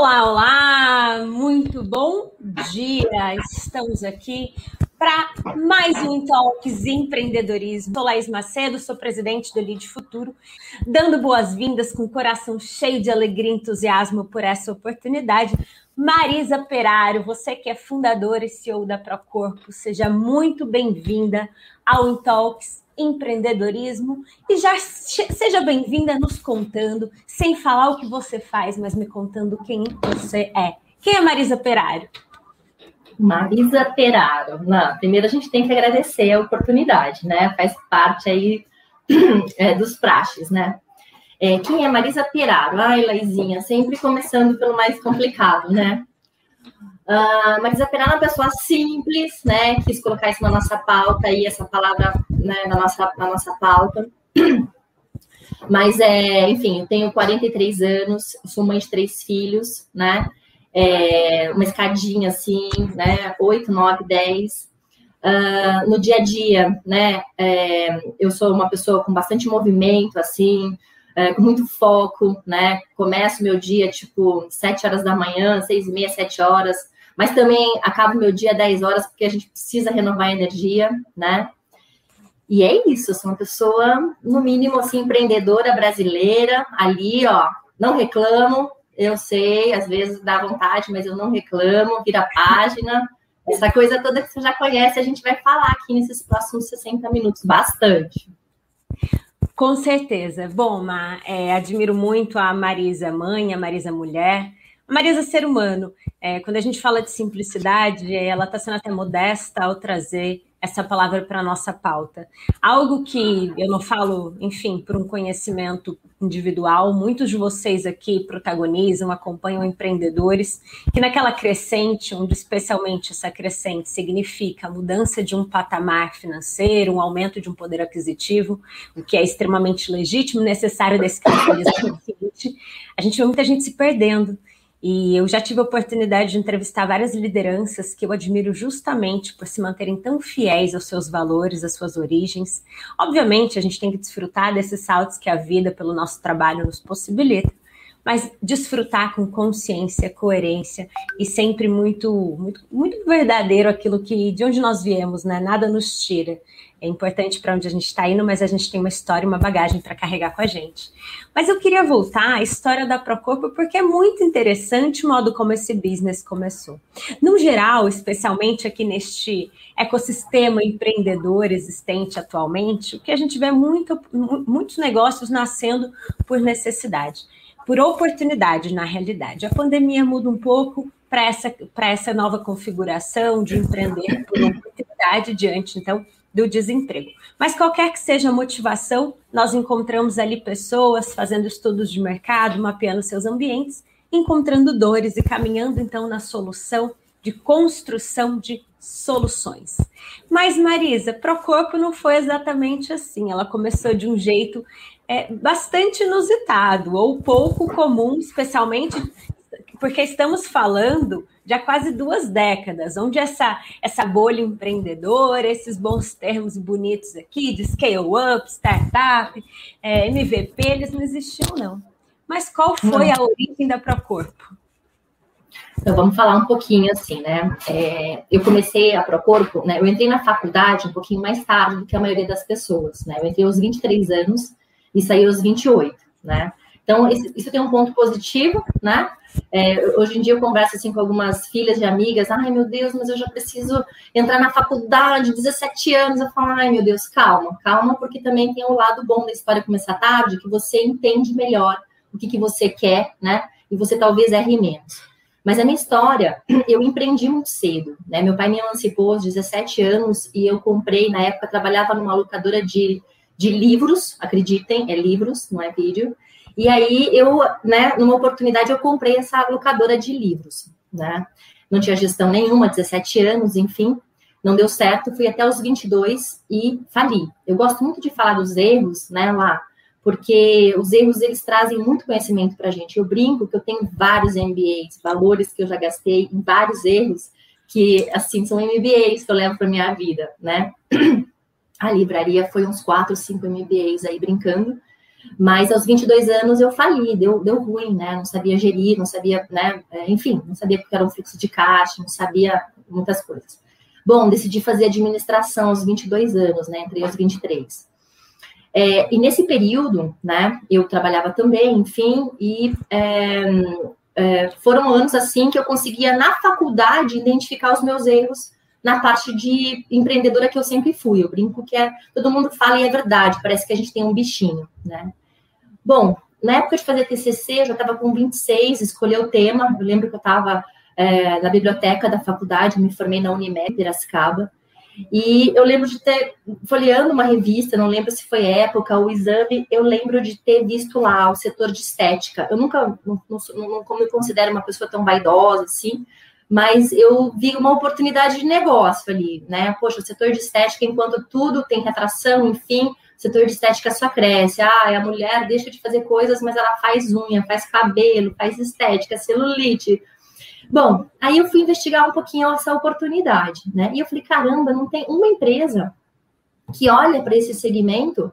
Olá, olá, muito bom dia. Estamos aqui para mais um Talks Empreendedorismo. Sou Laís Macedo, sou presidente do Lead Futuro, dando boas-vindas com o coração cheio de alegria e entusiasmo por essa oportunidade. Marisa Perário, você que é fundadora e CEO da Procorpo, seja muito bem-vinda ao Talks empreendedorismo e já seja bem-vinda nos contando, sem falar o que você faz, mas me contando quem você é. Quem é Marisa Perário? Marisa Peraro. Não, primeiro a gente tem que agradecer a oportunidade, né? Faz parte aí é, dos praxes, né? É, quem é Marisa Peraro? Ai, Laizinha, sempre começando pelo mais complicado, né? Uh, Marisa Peraro é uma pessoa simples, né? Quis colocar isso na nossa pauta aí, essa palavra né, na, nossa, na nossa pauta. Mas, é, enfim, eu tenho 43 anos, sou mãe de três filhos, né? É, uma escadinha assim, né? 8, 9, 10. Uh, no dia a dia, né? É, eu sou uma pessoa com bastante movimento, assim, é, com muito foco, né? Começo meu dia, tipo, 7 horas da manhã, 6 e meia, 7 horas, mas também acabo meu dia 10 horas, porque a gente precisa renovar a energia, né? E é isso, eu sou uma pessoa, no mínimo, assim, empreendedora brasileira, ali, ó, não reclamo, eu sei, às vezes dá vontade, mas eu não reclamo, vira página. Essa coisa toda que você já conhece, a gente vai falar aqui nesses próximos 60 minutos, bastante. Com certeza. Bom, Ma, é, admiro muito a Marisa mãe, a Marisa mulher, Marisa ser humano. É, quando a gente fala de simplicidade, ela está sendo até modesta ao trazer essa palavra para a nossa pauta. Algo que eu não falo, enfim, por um conhecimento individual, muitos de vocês aqui protagonizam, acompanham empreendedores, que naquela crescente, onde especialmente essa crescente significa a mudança de um patamar financeiro, um aumento de um poder aquisitivo, o que é extremamente legítimo, necessário desse capitalismo, a gente vê muita gente se perdendo e eu já tive a oportunidade de entrevistar várias lideranças que eu admiro justamente por se manterem tão fiéis aos seus valores, às suas origens. Obviamente, a gente tem que desfrutar desses saltos que a vida, pelo nosso trabalho, nos possibilita, mas desfrutar com consciência, coerência e sempre muito, muito, muito verdadeiro aquilo que de onde nós viemos, né? Nada nos tira. É importante para onde a gente está indo, mas a gente tem uma história, uma bagagem para carregar com a gente. Mas eu queria voltar à história da Procorpo porque é muito interessante o modo como esse business começou. No geral, especialmente aqui neste ecossistema empreendedor existente atualmente, o que a gente vê muito, muitos negócios nascendo por necessidade, por oportunidade na realidade. A pandemia muda um pouco para essa, essa nova configuração de empreender por oportunidade diante, então, do desemprego. Mas qualquer que seja a motivação, nós encontramos ali pessoas fazendo estudos de mercado, mapeando seus ambientes, encontrando dores e caminhando então na solução de construção de soluções. Mas Marisa, Procorpo não foi exatamente assim. Ela começou de um jeito é, bastante inusitado ou pouco comum, especialmente porque estamos falando de há quase duas décadas, onde essa, essa bolha empreendedora, esses bons termos bonitos aqui, de scale-up, startup, é, MVP, eles não existiam, não. Mas qual foi não. a origem da Procorpo? Então, vamos falar um pouquinho assim, né? É, eu comecei a Procorpo, né? Eu entrei na faculdade um pouquinho mais tarde do que a maioria das pessoas, né? Eu entrei aos 23 anos e saí aos 28, né? Então, isso tem um ponto positivo, né? É, hoje em dia eu converso assim com algumas filhas de amigas, ai meu Deus, mas eu já preciso entrar na faculdade, 17 anos. Eu falo, ai meu Deus, calma, calma, porque também tem o um lado bom da história começar tarde, que você entende melhor o que, que você quer, né? E você talvez erre menos. Mas a minha história, eu empreendi muito cedo, né? Meu pai me emancipou aos 17 anos e eu comprei, na época, trabalhava numa locadora de, de livros, acreditem, é livros, não é vídeo. E aí eu, né, numa oportunidade eu comprei essa locadora de livros, né? Não tinha gestão nenhuma, 17 anos, enfim, não deu certo, fui até os 22 e fali. Eu gosto muito de falar dos erros, né, lá, porque os erros eles trazem muito conhecimento para a gente. Eu brinco que eu tenho vários MBAs, valores que eu já gastei em vários erros que assim são MBAs que eu levo para minha vida, né? A livraria foi uns quatro, cinco MBAs aí brincando. Mas aos 22 anos eu fali, deu, deu ruim, né? Não sabia gerir, não sabia, né? É, enfim, não sabia o que era um fluxo de caixa, não sabia muitas coisas. Bom, decidi fazer administração aos 22 anos, né? Entrei aos 23. É, e nesse período, né, eu trabalhava também, enfim, e é, é, foram anos assim que eu conseguia, na faculdade, identificar os meus erros na parte de empreendedora que eu sempre fui. Eu brinco que é, todo mundo fala e é verdade, parece que a gente tem um bichinho, né? Bom, na época de fazer TCC, eu já estava com 26, escolhi o tema. Eu lembro que eu estava é, na biblioteca da faculdade, me formei na Unimed, Piracicaba. E eu lembro de ter, folheando uma revista, não lembro se foi época, o exame, eu lembro de ter visto lá o setor de estética. Eu nunca, não, não, não me considero uma pessoa tão vaidosa assim, mas eu vi uma oportunidade de negócio ali, né? Poxa, o setor de estética, enquanto tudo tem retração, enfim, o setor de estética só cresce. Ah, a mulher deixa de fazer coisas, mas ela faz unha, faz cabelo, faz estética, celulite, Bom, aí eu fui investigar um pouquinho essa oportunidade, né? E eu falei, caramba, não tem uma empresa que olha para esse segmento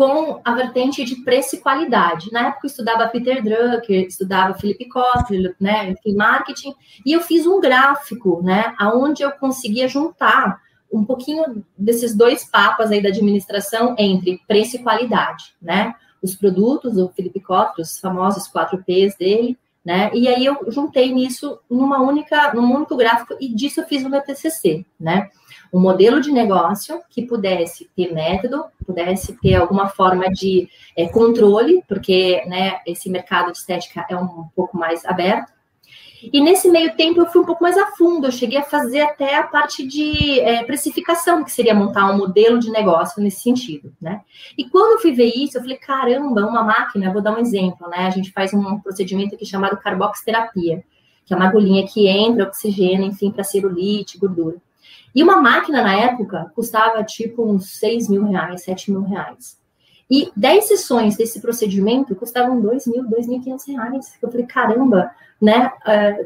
com a vertente de preço e qualidade. Na época eu estudava Peter Drucker, estudava Felipe Kotler, né, em marketing, e eu fiz um gráfico, né, aonde eu conseguia juntar um pouquinho desses dois papas aí da administração entre preço e qualidade, né? Os produtos, o Felipe Kotler, os famosos 4 Ps dele, né? E aí eu juntei nisso numa única, num único gráfico e disso eu fiz o meu TCC, né? Um modelo de negócio que pudesse ter método, pudesse ter alguma forma de é, controle, porque né, esse mercado de estética é um pouco mais aberto, e nesse meio tempo eu fui um pouco mais a fundo, eu cheguei a fazer até a parte de é, precificação, que seria montar um modelo de negócio nesse sentido, né? E quando eu fui ver isso, eu falei, caramba, uma máquina, vou dar um exemplo, né? A gente faz um procedimento aqui chamado carboxterapia, que é uma agulhinha que entra oxigênio, enfim, para celulite, gordura. E uma máquina na época custava tipo uns 6 mil reais, 7 mil reais. E 10 sessões desse procedimento custavam 2 mil, 2.500 reais. Eu falei, caramba, né?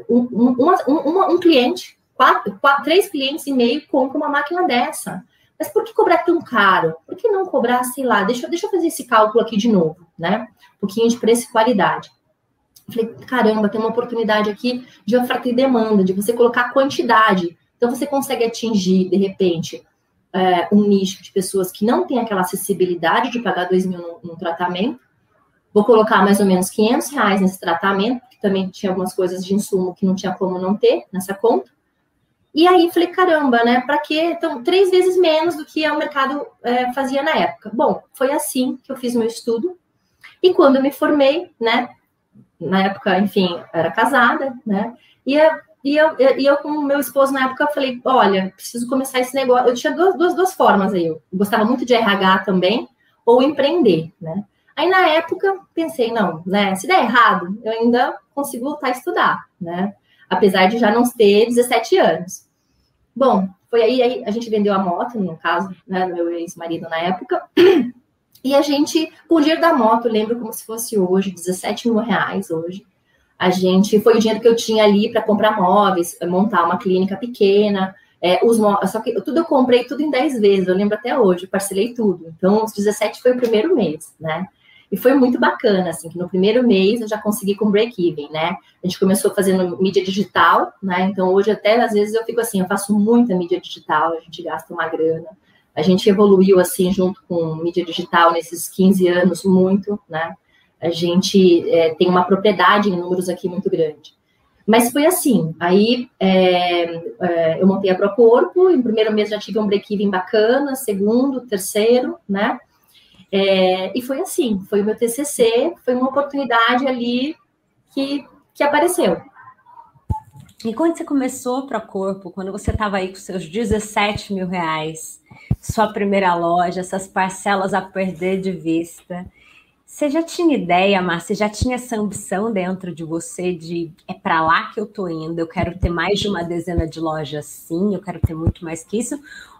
Uh, um, um, um, cliente, quatro, quatro, três clientes e meio compram uma máquina dessa. Mas por que cobrar tão caro? Por que não cobrar, sei lá, deixa, deixa eu fazer esse cálculo aqui de novo, né? Um pouquinho de preço e qualidade. Eu falei, caramba, tem uma oportunidade aqui de oferta e demanda, de você colocar quantidade. Então, você consegue atingir, de repente, é, um nicho de pessoas que não tem aquela acessibilidade de pagar 2 mil num, num, tratamento. Vou colocar mais ou menos 500 reais nesse tratamento, porque também tinha algumas coisas de insumo que não tinha como não ter nessa conta. E aí falei, caramba, né? Para quê? Então, três vezes menos do que o mercado é, fazia na época. Bom, foi assim que eu fiz meu estudo. E quando eu me formei, né? Na época, enfim, era casada, né? E e eu, e eu, com o meu esposo, na época, falei, olha, preciso começar esse negócio. Eu tinha duas, duas, duas formas aí. Eu gostava muito de RH também, ou empreender, né? Aí, na época, pensei, não, né? Se der errado, eu ainda consigo voltar a estudar, né? Apesar de já não ter 17 anos. Bom, foi aí, aí a gente vendeu a moto, no caso, né, do meu ex-marido na época. E a gente, com o dinheiro da moto, lembro como se fosse hoje, 17 mil reais hoje a gente foi o dinheiro que eu tinha ali para comprar móveis, montar uma clínica pequena. É, os só que tudo eu comprei tudo em 10 vezes, eu lembro até hoje, parcelei tudo. Então, os 17 foi o primeiro mês, né? E foi muito bacana, assim, que no primeiro mês eu já consegui com break-even, né? A gente começou fazendo mídia digital, né? Então, hoje até, às vezes, eu fico assim, eu faço muita mídia digital, a gente gasta uma grana. A gente evoluiu, assim, junto com mídia digital nesses 15 anos, muito, né? A gente é, tem uma propriedade em números aqui muito grande. Mas foi assim, aí é, é, eu montei a Procorpo, em primeiro mês já tive um break-even bacana, segundo, terceiro, né? É, e foi assim, foi o meu TCC, foi uma oportunidade ali que, que apareceu. E quando você começou a Procorpo, quando você estava aí com seus 17 mil reais, sua primeira loja, essas parcelas a perder de vista, você já tinha ideia, Márcia? Já tinha essa ambição dentro de você de é para lá que eu tô indo, eu quero ter mais de uma dezena de lojas sim, eu quero ter muito mais que isso?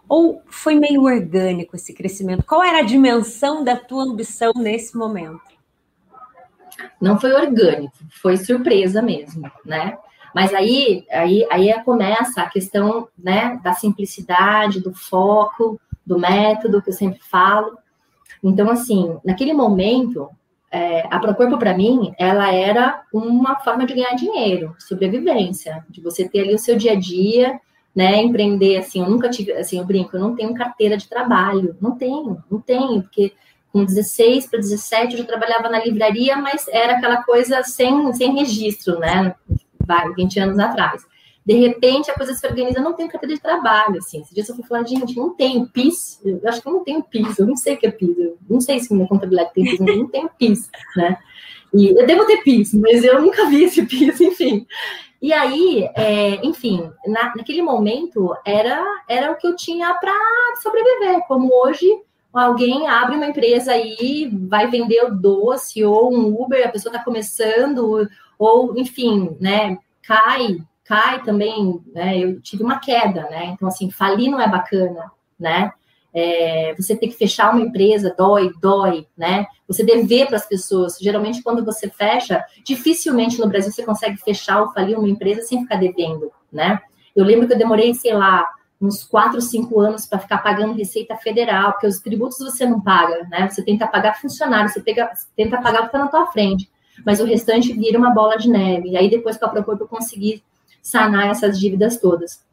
Ou foi meio orgânico esse crescimento? Qual era a dimensão da tua ambição nesse momento? Não foi orgânico, foi surpresa mesmo, né? Mas aí, aí, aí começa a questão né, da simplicidade, do foco, do método que eu sempre falo. Então, assim, naquele momento, é, a Procorpo, para mim, ela era uma forma de ganhar dinheiro, sobrevivência, de você ter ali o seu dia a dia, né, empreender, assim, eu nunca tive, assim, eu brinco, eu não tenho carteira de trabalho, não tenho, não tenho, porque com 16 para 17 eu já trabalhava na livraria, mas era aquela coisa sem, sem registro, né, vai, 20 anos atrás. De repente, a coisa se organiza, não tenho carteira de trabalho, assim. Esse dia eu fui falar, gente, não tenho PIS, eu acho que não tenho PIS, eu não sei o que é PIS, eu não sei se minha contabilidade tem PIS, eu não tenho PIS, né? E eu devo ter PIS, mas eu nunca vi esse PIS, enfim. E aí, é, enfim, na, naquele momento era, era o que eu tinha para sobreviver, como hoje alguém abre uma empresa aí, vai vender o doce ou um Uber, a pessoa está começando, ou enfim, né, cai cai também, né? Eu tive uma queda, né? Então, assim, falir não é bacana, né? É, você ter que fechar uma empresa dói, dói, né? Você dever para as pessoas. Geralmente, quando você fecha, dificilmente no Brasil você consegue fechar ou falir uma empresa sem ficar devendo, né? Eu lembro que eu demorei, sei lá, uns 4, 5 anos para ficar pagando Receita Federal, porque os tributos você não paga, né? Você tenta pagar funcionário, você pega, tenta pagar o que está na tua frente, mas o restante vira uma bola de neve. E aí, depois que eu propor eu conseguir sanar essas dívidas todas.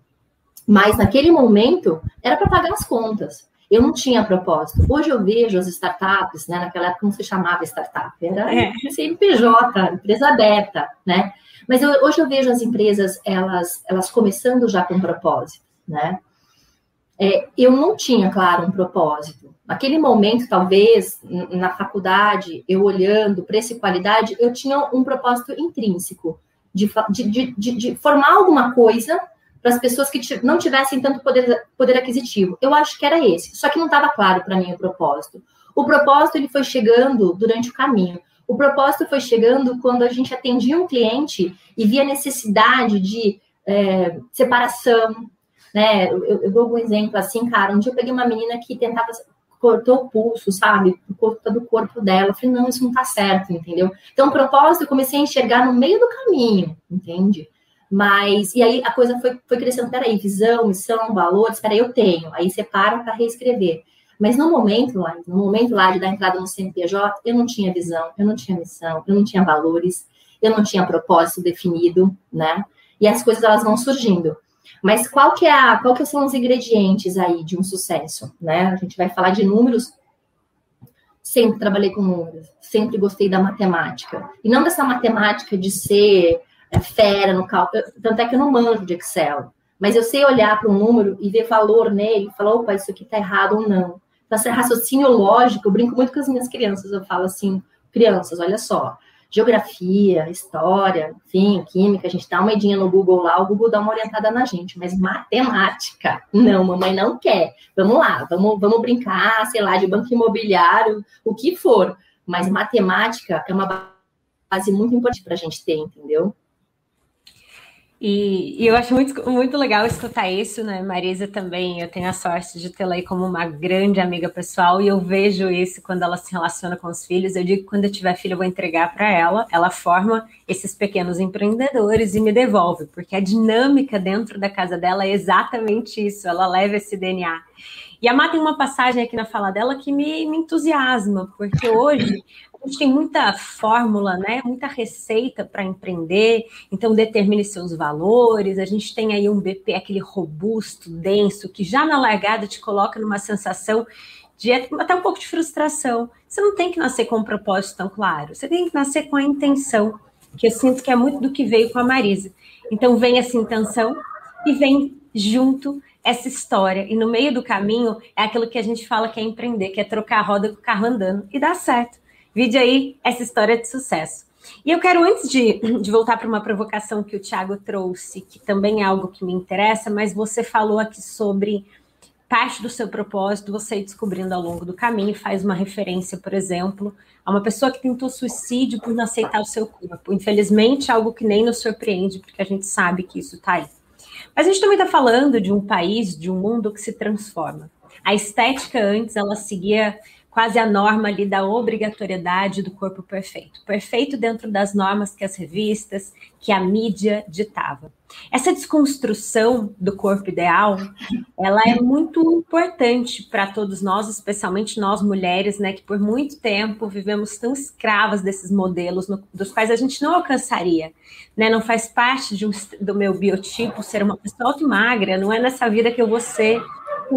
Mas naquele momento era para pagar as contas. Eu não tinha propósito. Hoje eu vejo as startups, né? Naquela época não se chamava startup, era é. CNPJ, empresa aberta, né? Mas eu, hoje eu vejo as empresas elas elas começando já com propósito, né? É, eu não tinha, claro, um propósito. Naquele momento, talvez, na faculdade, eu olhando preço e qualidade, eu tinha um propósito intrínseco de, de, de, de formar alguma coisa para as pessoas que não tivessem tanto poder, poder aquisitivo. Eu acho que era esse, só que não estava claro para mim o propósito. O propósito ele foi chegando durante o caminho. O propósito foi chegando quando a gente atendia um cliente e via necessidade de é, separação. Né? Eu, eu, dou um exemplo assim, cara. Um dia eu peguei uma menina que tentava cortou o pulso, sabe? Por conta do corpo dela. Eu falei, não, isso não tá certo, entendeu? Então, o propósito eu comecei a enxergar no meio do caminho, entende? Mas, e aí a coisa foi, foi crescendo, peraí, visão, missão, valores, peraí, eu tenho. Aí você para para reescrever. Mas no momento lá, no momento lá de dar entrada no CNPJ, eu não tinha visão, eu não tinha missão, eu não tinha valores, eu não tinha propósito definido, né? E as coisas elas vão surgindo. Mas qual que é a, qual que são os ingredientes aí de um sucesso, né? A gente vai falar de números. Sempre trabalhei com números, sempre gostei da matemática. E não dessa matemática de ser é, fera no cálculo, tanto é que eu não manjo de Excel. Mas eu sei olhar para um número e ver valor nele e falar, opa, isso aqui está errado ou não. Então, esse raciocínio lógico, eu brinco muito com as minhas crianças, eu falo assim, crianças, olha só, geografia, história, enfim, química, a gente dá uma idinha no Google lá, o Google dá uma orientada na gente, mas matemática, não, mamãe não quer. Vamos lá, vamos, vamos brincar, sei lá, de banco imobiliário, o que for, mas matemática é uma base muito importante para a gente ter, entendeu? E, e, eu acho muito, muito legal escutar isso, né? Marisa também, eu tenho a sorte de tê-la aí como uma grande amiga pessoal e eu vejo isso quando ela se relaciona com os filhos. Eu digo que quando eu tiver filho, eu vou entregar para ela, ela forma esses pequenos empreendedores e me devolve, porque a dinâmica dentro da casa dela é exatamente isso, ela leva esse DNA. E a Má tem uma passagem aqui na fala dela que me, me entusiasma, porque hoje a gente tem muita fórmula, né? Muita receita para empreender. Então, determine seus valores. A gente tem aí um BP, aquele robusto, denso, que já na largada te coloca numa sensação de até um pouco de frustração. Você não tem que nascer com um propósito tão claro. Você tem que nascer com a intenção, que eu sinto que é muito do que veio com a Marisa. Então, vem essa intenção e vem junto essa história. E no meio do caminho é aquilo que a gente fala que é empreender, que é trocar a roda com o carro andando. E dá certo. Vide aí essa história de sucesso. E eu quero, antes de, de voltar para uma provocação que o Thiago trouxe, que também é algo que me interessa, mas você falou aqui sobre parte do seu propósito, você ir descobrindo ao longo do caminho, faz uma referência, por exemplo, a uma pessoa que tentou suicídio por não aceitar o seu corpo. Infelizmente, algo que nem nos surpreende, porque a gente sabe que isso está aí. Mas a gente também está falando de um país, de um mundo que se transforma. A estética antes, ela seguia quase a norma ali da obrigatoriedade do corpo perfeito. Perfeito dentro das normas que as revistas, que a mídia ditava. Essa desconstrução do corpo ideal, ela é muito importante para todos nós, especialmente nós mulheres, né, que por muito tempo vivemos tão escravas desses modelos no, dos quais a gente não alcançaria, né? Não faz parte um, do meu biotipo ser uma pessoa alta e magra, não é nessa vida que eu vou ser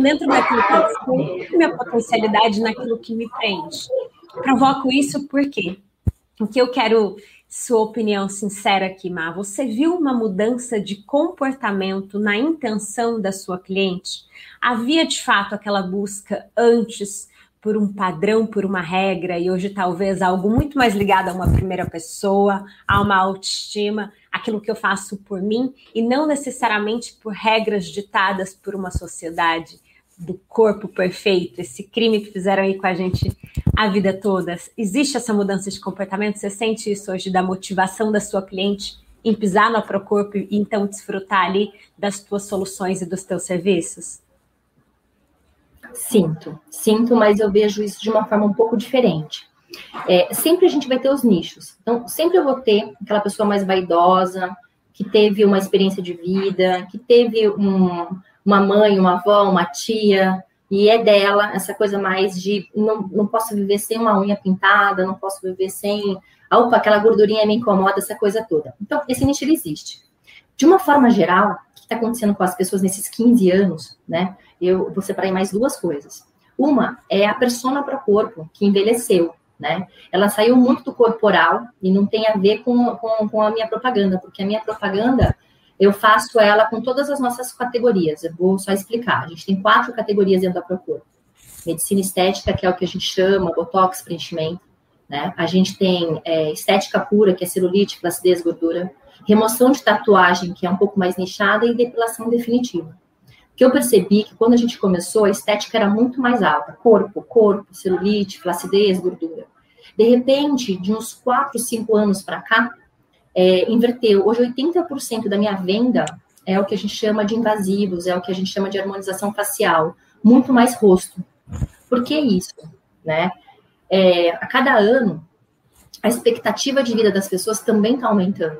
dentro daquilo que eu sou, minha potencialidade naquilo que me prende. Provoco isso porque o que eu quero sua opinião sincera aqui, Má. Você viu uma mudança de comportamento na intenção da sua cliente? Havia de fato aquela busca antes por um padrão, por uma regra, e hoje talvez algo muito mais ligado a uma primeira pessoa, a uma autoestima, aquilo que eu faço por mim, e não necessariamente por regras ditadas por uma sociedade do corpo perfeito, esse crime que fizeram aí com a gente a vida toda. Existe essa mudança de comportamento? Você sente isso hoje da motivação da sua cliente em pisar no corpo e então desfrutar ali das tuas soluções e dos teus serviços? Sinto, sinto, mas eu vejo isso de uma forma um pouco diferente. É, sempre a gente vai ter os nichos. Então, sempre eu vou ter aquela pessoa mais vaidosa, que teve uma experiência de vida, que teve um, uma mãe, uma avó, uma tia, e é dela essa coisa mais de não, não posso viver sem uma unha pintada, não posso viver sem. Opa, aquela gordurinha me incomoda, essa coisa toda. Então, esse nicho ele existe. De uma forma geral, está acontecendo com as pessoas nesses 15 anos, né? Eu vou separar mais duas coisas. Uma é a persona para corpo, que envelheceu, né? Ela saiu muito do corporal e não tem a ver com, com, com a minha propaganda, porque a minha propaganda eu faço ela com todas as nossas categorias. Eu vou só explicar. A gente tem quatro categorias dentro da Procura. Medicina estética, que é o que a gente chama, botox, preenchimento. Né? A gente tem é, estética pura, que é celulite, flacidez, gordura. Remoção de tatuagem, que é um pouco mais nichada, e depilação definitiva. Que eu percebi que quando a gente começou, a estética era muito mais alta. Corpo, corpo, celulite, flacidez, gordura. De repente, de uns 4, 5 anos para cá, é, inverteu. Hoje, 80% da minha venda é o que a gente chama de invasivos, é o que a gente chama de harmonização facial, muito mais rosto. Por que isso? Né? É, a cada ano, a expectativa de vida das pessoas também está aumentando.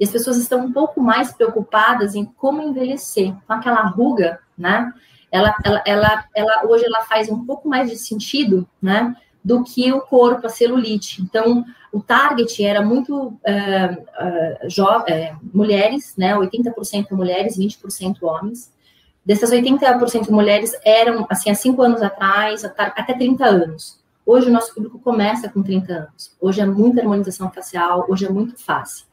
E as pessoas estão um pouco mais preocupadas em como envelhecer. Então, aquela ruga, né? Ela, ela, ela, ela, hoje ela faz um pouco mais de sentido, né? Do que o corpo, a celulite. Então, o target era muito é, mulheres, né? 80% mulheres, 20% homens. Dessas 80% mulheres eram, assim, há cinco anos atrás, até 30 anos. Hoje o nosso público começa com 30 anos. Hoje é muita harmonização facial, hoje é muito fácil.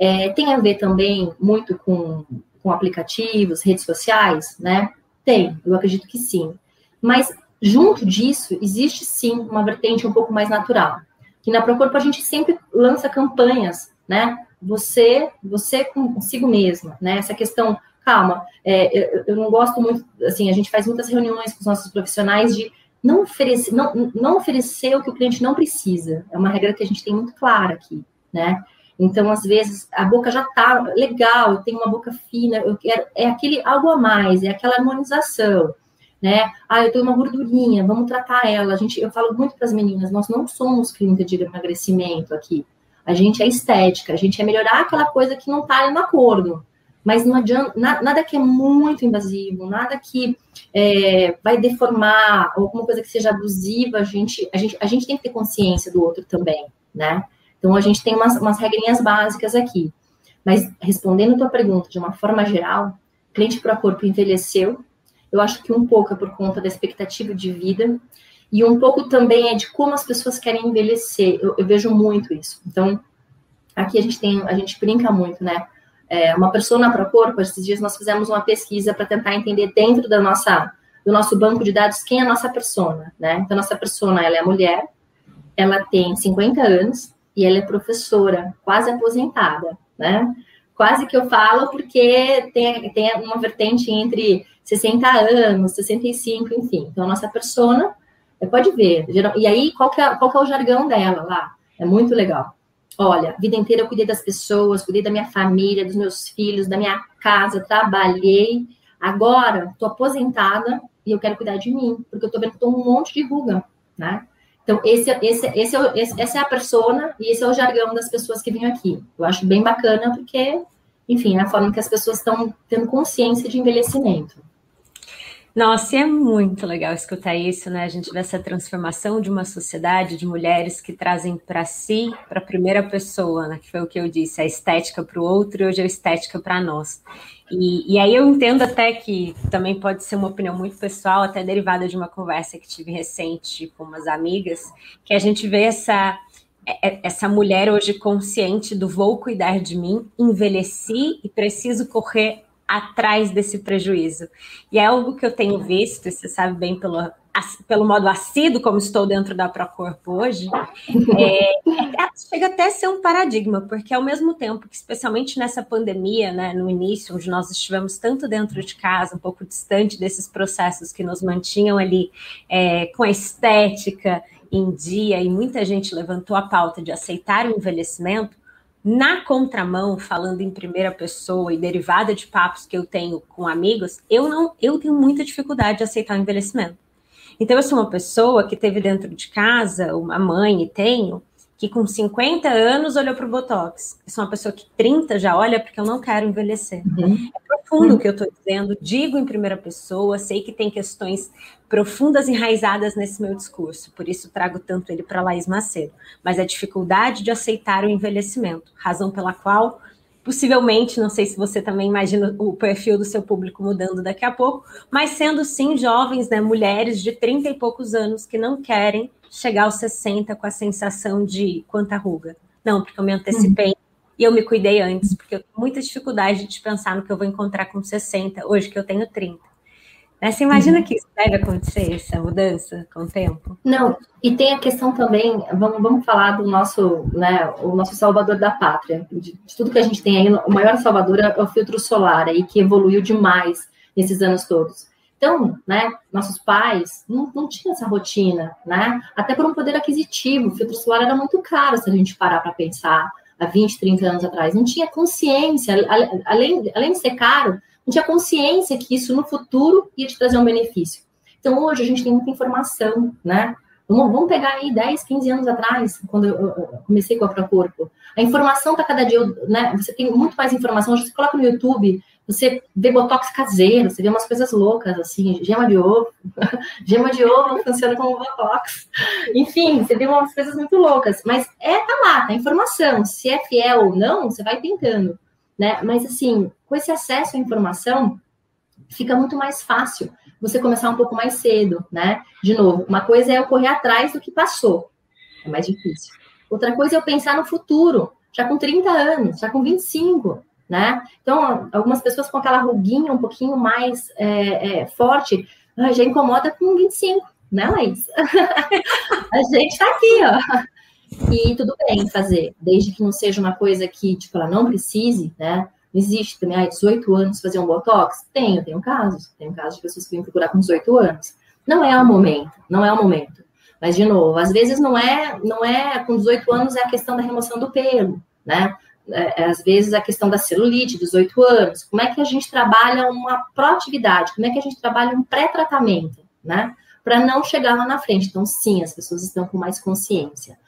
É, tem a ver também muito com, com aplicativos, redes sociais, né? Tem, eu acredito que sim. Mas junto disso, existe sim uma vertente um pouco mais natural que na Procorpo a gente sempre lança campanhas, né? Você, você consigo mesma, né? Essa questão, calma, é, eu, eu, não gosto muito, assim, a gente faz muitas reuniões com os nossos profissionais de não oferecer, não, não oferecer o que o cliente não precisa. É uma regra que a gente tem muito clara aqui, né? Então, às vezes, a boca já tá legal, eu tenho uma boca fina, eu quero, é aquele algo a mais, é aquela harmonização né? Ah, eu tenho uma gordurinha, vamos tratar ela. A gente, eu falo muito para as meninas, nós não somos clínica de emagrecimento aqui. A gente é estética, a gente é melhorar aquela coisa que não está no acordo. Mas não adianta, nada que é muito invasivo, nada que é, vai deformar, alguma coisa que seja abusiva, a gente, a, gente, a gente tem que ter consciência do outro também, né? Então, a gente tem umas, umas regrinhas básicas aqui. Mas, respondendo a tua pergunta de uma forma geral, cliente para corpo envelheceu, eu acho que um pouco é por conta da expectativa de vida e um pouco também é de como as pessoas querem envelhecer. Eu, eu vejo muito isso. Então, aqui a gente tem, a gente brinca muito, né? É, uma pessoa para corpo, esses dias nós fizemos uma pesquisa para tentar entender dentro da nossa, do nosso banco de dados quem é a nossa persona, né? Então, a nossa persona, ela é mulher, ela tem 50 anos e ela é professora, quase aposentada, né? Quase que eu falo porque tem, tem uma vertente entre 60 anos, 65, enfim. Então, a nossa persona, pode ver. E aí, qual que, é, qual que é o jargão dela lá? É muito legal. Olha, vida inteira eu cuidei das pessoas, cuidei da minha família, dos meus filhos, da minha casa, trabalhei. Agora, estou aposentada e eu quero cuidar de mim, porque eu estou vendo que estou um monte de ruga, né? Então, esse, esse, esse, é, esse, essa é a persona e esse é o jargão das pessoas que vêm aqui. Eu acho bem bacana porque, enfim, é a forma que as pessoas estão tendo consciência de envelhecimento. Nossa, e é muito legal escutar isso, né? A gente vê essa transformação de uma sociedade de mulheres que trazem para si, para a primeira pessoa, né? Que foi o que eu disse, a estética para o outro e hoje a estética para nós. E, e, aí eu entendo até que também pode ser uma opinião muito pessoal, até derivada de uma conversa que tive recente com umas amigas, que a gente vê essa é, é, essa mulher hoje consciente do vou cuidar de mim, envelheci e preciso correr atrás desse prejuízo. E é algo que eu tenho visto, você sabe bem pelo, pelo modo assíduo como estou dentro da Procorpo hoje, é, chega até a ser um paradigma, porque ao mesmo tempo que, especialmente nessa pandemia, né, no início, onde nós estivemos tanto dentro de casa, um pouco distante desses processos que nos mantinham ali é, com a estética em dia, e muita gente levantou a pauta de aceitar o envelhecimento, na contramão, falando em primeira pessoa e derivada de papos que eu tenho com amigos, eu não, eu tenho muita dificuldade de aceitar o envelhecimento. Então eu sou uma pessoa que teve dentro de casa uma mãe e tenho que com 50 anos olhou para o Botox. Eu sou uma pessoa que 30 já olha porque eu não quero envelhecer. Uhum. É profundo o que eu estou dizendo, digo em primeira pessoa, sei que tem questões profundas enraizadas nesse meu discurso, por isso trago tanto ele para Laís Macedo. Mas a dificuldade de aceitar o envelhecimento, razão pela qual Possivelmente, não sei se você também imagina o perfil do seu público mudando daqui a pouco, mas sendo sim jovens, né, mulheres de 30 e poucos anos que não querem chegar aos 60 com a sensação de quanta ruga. Não, porque eu me antecipei uhum. e eu me cuidei antes, porque eu tenho muita dificuldade de pensar no que eu vou encontrar com 60, hoje que eu tenho 30. Né? Você imagina que isso deve acontecer, essa mudança com o tempo? Não, e tem a questão também, vamos, vamos falar do nosso, né, o nosso salvador da pátria, de, de tudo que a gente tem aí, o maior salvador é o filtro solar aí, que evoluiu demais nesses anos todos. Então, né, nossos pais não, não tinham essa rotina, né? Até por um poder aquisitivo, o filtro solar era muito caro se a gente parar para pensar há 20, 30 anos atrás. Não tinha consciência, além, além de ser caro, não tinha consciência que isso no futuro ia te trazer um benefício. Então, hoje a gente tem muita informação, né? Vamos, pegar aí 10, 15 anos atrás, quando eu, comecei com a Procorpo. A informação está cada dia, né? Você tem muito mais informação. Você coloca no YouTube, você vê botox caseiro, você vê umas coisas loucas, assim, gema de ovo. gema de ovo funciona como botox. Enfim, você vê umas coisas muito loucas. Mas é, tá lá, tá informação. Se é fiel ou não, você vai tentando né? Mas assim, com esse acesso à informação, fica muito mais fácil você começar um pouco mais cedo, né? De novo, uma coisa é eu correr atrás do que passou, é mais difícil. Outra coisa é eu pensar no futuro, já com 30 anos, já com 25, né? Então, algumas pessoas com aquela ruguinha um pouquinho mais é, é, forte, já incomoda com 25, né, Laís? a gente tá aqui, ó. E tudo bem fazer, desde que não seja uma coisa que, tipo, ela não precise, né? Não existe também, ah, 18 anos fazer um botox? Tenho, tenho casos. Tenho casos de pessoas que vêm procurar com 18 anos. Não é o momento, não é o momento. Mas, de novo, às vezes não é, não é, com 18 anos é a questão da remoção do pelo, né? É, é às vezes a questão da celulite, 18 anos. Como é que a gente trabalha uma proatividade? Como é que a gente trabalha um pré-tratamento, né? Para não chegar lá na frente. Então, sim, as pessoas estão com mais consciência.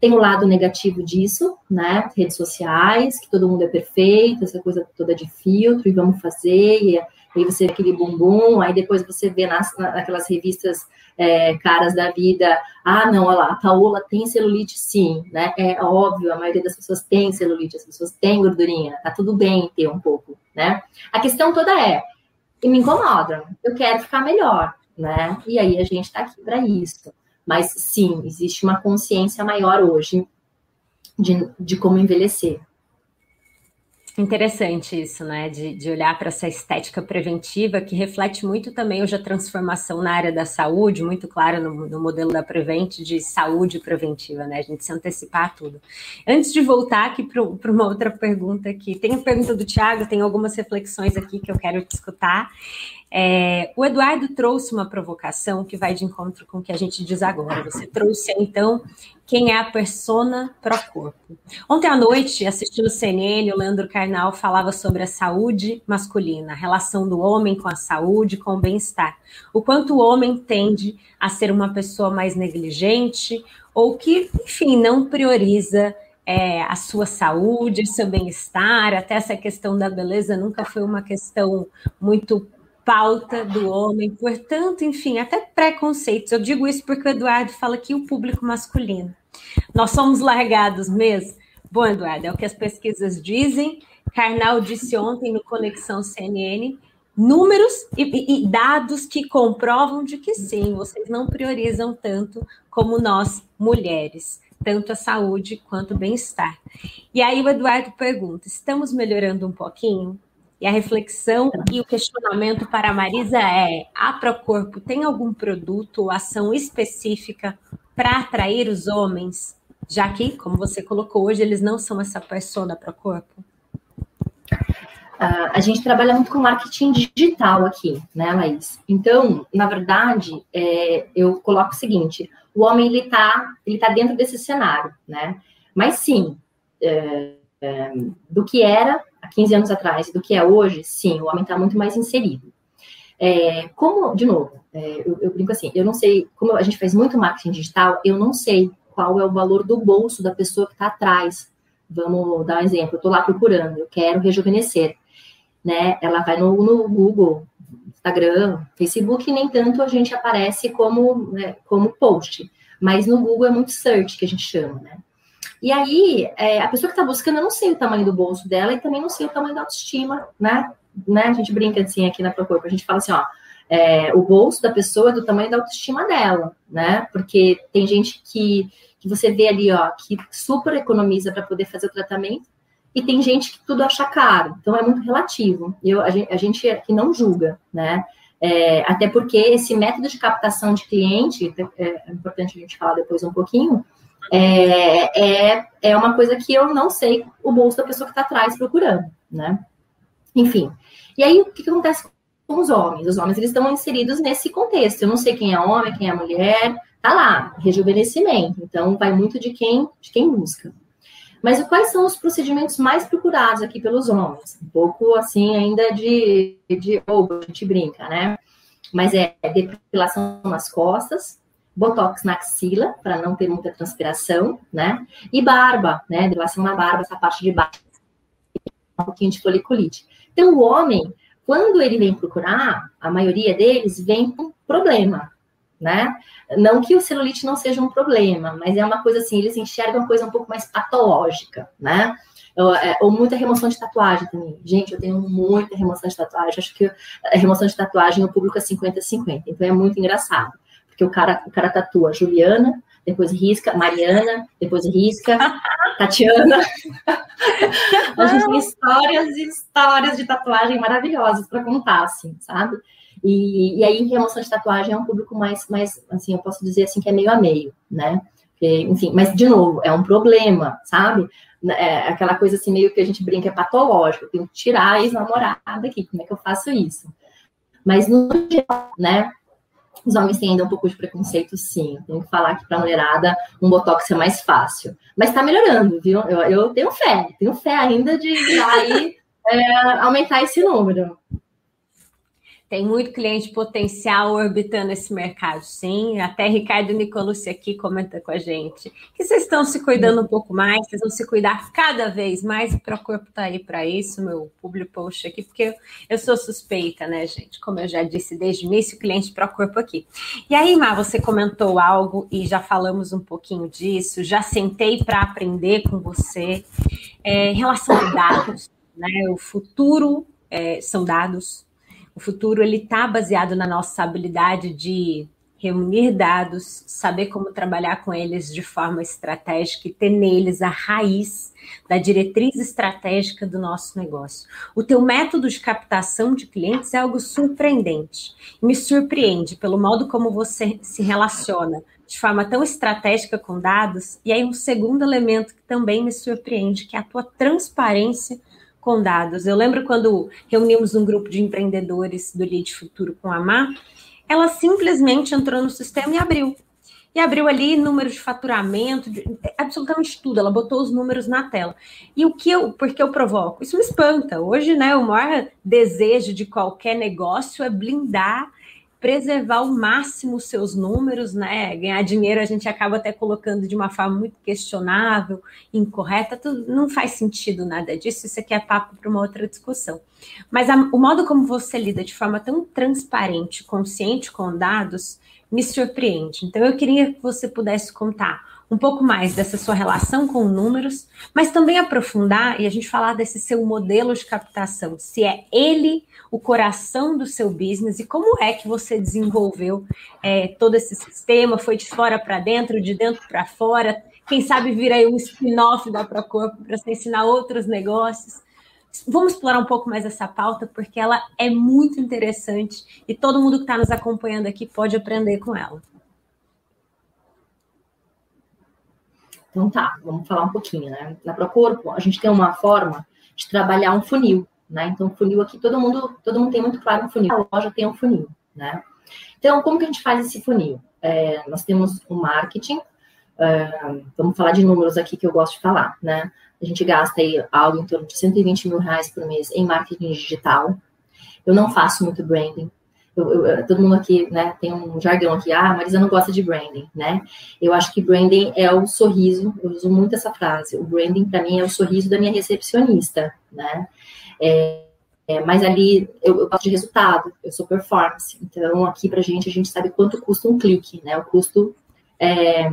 Tem o lado negativo disso, né? Redes sociais, que todo mundo é perfeito, essa coisa toda de filtro, e vamos fazer, e aí você vê aquele bumbum, aí depois você vê nas, naquelas revistas é, caras da vida, ah, não, olha lá, a Paola tem celulite sim, né? É óbvio, a maioria das pessoas tem celulite, as pessoas têm gordurinha, tá tudo bem ter um pouco, né? A questão toda é, e me incomoda, eu quero ficar melhor, né? E aí a gente tá aqui para isso. Mas sim, existe uma consciência maior hoje de, de como envelhecer. Interessante isso, né? De, de olhar para essa estética preventiva que reflete muito também hoje a transformação na área da saúde, muito clara no, no, modelo da Prevent de saúde preventiva, né? A gente se antecipar a tudo. Antes de voltar aqui para uma outra pergunta aqui, tem a pergunta do Tiago, tem algumas reflexões aqui que eu quero escutar. É, o Eduardo trouxe uma provocação que vai de encontro com o que a gente diz agora. Você trouxe, então, quem é a persona pro corpo. Ontem à noite, assistindo o CNN, o Leandro Carnal falava sobre a saúde masculina, a relação do homem com a saúde, com o bem-estar. O quanto o homem tende a ser uma pessoa mais negligente ou que, enfim, não prioriza é, a sua saúde, seu bem-estar, até essa questão da beleza nunca foi uma questão muito pauta do homem, portanto, enfim, até preconceitos. Eu digo isso porque o Eduardo fala que o público masculino. Nós somos largados mesmo? Bom, Eduardo, é o que as pesquisas dizem. Karnal disse ontem no Conexão CNN números e, e, dados que comprovam de que sim, vocês não priorizam tanto como nós mulheres, tanto a saúde quanto o bem-estar. E aí o Eduardo pergunta: estamos melhorando um pouquinho? E a reflexão e o questionamento para a Marisa é: a Procorpo tem algum produto ou ação específica para atrair os homens? Já que, como você colocou hoje, eles não são essa persona Procorpo? Uh, a gente trabalha muito com marketing digital aqui, né, Laís? Então, na verdade, é, eu coloco o seguinte: o homem ele está ele tá dentro desse cenário, né? Mas sim, é, é, do que era há 15 anos atrás e do que é hoje, sim, o homem está muito mais inserido. É, como, de novo, é, eu, eu, brinco assim, eu não sei, como a gente faz muito marketing digital, eu não sei qual é o valor do bolso da pessoa que está atrás. Vamos dar um exemplo, eu estou lá procurando, eu quero rejuvenescer. Né? Ela vai no, no Google, Instagram, Facebook, nem tanto a gente aparece como, né, como post, mas no Google é muito search que a gente chama, né? E aí, é, a pessoa que está buscando, eu não sei o tamanho do bolso dela e também não sei o tamanho da autoestima, né? né? A gente brinca assim aqui na Procorpo, a gente fala assim, ó, é, o bolso da pessoa é do tamanho da autoestima dela, né? Porque tem gente que, que você vê ali, ó, que super economiza para poder fazer o tratamento, e tem gente que tudo acha caro, então é muito relativo. Eu, a, gente, a gente aqui não julga, né? É, até porque esse método de captação de cliente, é, é importante a gente falar depois um pouquinho, é, é, é uma coisa que eu não sei o bolso da pessoa que está atrás procurando, né? Enfim. E aí, o que, que acontece com os homens? Os homens, eles estão inseridos nesse contexto. Eu não sei quem é homem, quem é mulher, tá lá, rejuvenescimento. Então, vai muito de quem, de quem busca. Mas quais são os procedimentos mais procurados aqui pelos homens? Um pouco, assim, ainda de, de oh, a gente brinca, né? Mas é depilação nas costas, botox na axila, para não ter muita transpiração, né? E barba, né? Depilação na barba, essa parte de barba, um pouquinho de foliculite. Então, o homem, quando ele vem procurar, a maioria deles vem com problema, né? Não que o celulite não seja um problema, mas é uma coisa assim, eles enxergam uma coisa um pouco mais patológica, né? Ou, é, ou, muita remoção de tatuagem também. Gente, eu tenho muita remoção de tatuagem. Acho que a remoção de tatuagem no público é 50-50. Então é muito engraçado que o cara, o cara tatua Juliana, depois risca, Mariana, depois risca, Tatiana. a gente tem histórias e histórias de tatuagem maravilhosas para contar, assim, sabe? E, e aí, remoção de tatuagem é um público mais, mais, assim, eu posso dizer assim, que é meio a meio, né? enfim, mas de novo, é um problema, sabe? É aquela coisa assim, meio que a gente brinca, é patológico, eu tenho que tirar a ex-namorada aqui, como é que eu faço isso? Mas no geral, né? Os homens têm ainda um pouco de preconceito, sim. Tenho que falar que para a mulherada um botox é mais fácil. Mas está melhorando, viu? Eu, eu, tenho fé, tenho fé ainda de aí é, aumentar esse número. Tem muito cliente potencial orbitando esse mercado, sim. Até Ricardo Nicolucci aqui comenta com a gente que vocês estão se cuidando um pouco mais, vocês vão se cuidar cada vez mais. O Procorpo está aí para isso, meu público post aqui, porque eu sou suspeita, né, gente? Como eu já disse desde o início, cliente Procorpo aqui. E aí, Mar, você comentou algo e já falamos um pouquinho disso, já sentei para aprender com você é, em relação a dados, né? O futuro é, são dados o futuro ele está baseado na nossa habilidade de reunir dados, saber como trabalhar com eles de forma estratégica e ter neles a raiz da diretriz estratégica do nosso negócio. O teu método de captação de clientes é algo surpreendente. Me surpreende pelo modo como você se relaciona de forma tão estratégica com dados. E aí um segundo elemento que também me surpreende, que é a tua transparência com dados. Eu lembro quando reunimos um grupo de empreendedores do Lead Futuro com a Mar, ela simplesmente entrou no sistema e abriu. E abriu ali número de faturamento, de, absolutamente tudo. Ela botou os números na tela. E o que eu, porque eu provoco? Isso me espanta. Hoje, né, o maior desejo de qualquer negócio é blindar preservar ao máximo os seus números, né? Ganhar dinheiro a gente acaba até colocando de uma forma muito questionável, incorreta, tudo, não faz sentido nada disso, isso aqui é papo para uma outra discussão. Mas a, o modo como você lida de forma tão transparente, consciente com dados, me surpreende. Então eu queria que você pudesse contar um pouco mais dessa sua relação com números, mas também aprofundar e a gente falar desse seu modelo de captação, se é ele o coração do seu business e como é que você desenvolveu é, todo esse sistema, foi de fora para dentro, de dentro para fora, quem sabe vir aí um spin-off da Procorpo para você ensinar outros negócios. Vamos explorar um pouco mais essa pauta, porque ela é muito interessante e todo mundo que está nos acompanhando aqui pode aprender com ela. Então tá, vamos falar um pouquinho, né? Na Procorpo, a gente tem uma forma de trabalhar um funil, né? Então, funil aqui, todo mundo, todo mundo tem muito claro um funil. A loja tem um funil, né? Então, como que a gente faz esse funil? É, nós temos o marketing, uh, vamos falar de números aqui que eu gosto de falar, né? A gente gasta aí algo em torno de 120 mil reais por mês em marketing digital. Eu não faço muito branding, eu, eu, todo mundo aqui, né, tem um jargão aqui, ah, Marisa não gosta de branding, né? Eu acho que branding é o sorriso, eu uso muito essa frase, o branding para mim é o sorriso da minha recepcionista, né? É, é, mas ali eu, eu gosto de resultado, eu sou performance, então aqui pra gente, a gente sabe quanto custa um clique, né? O custo, é,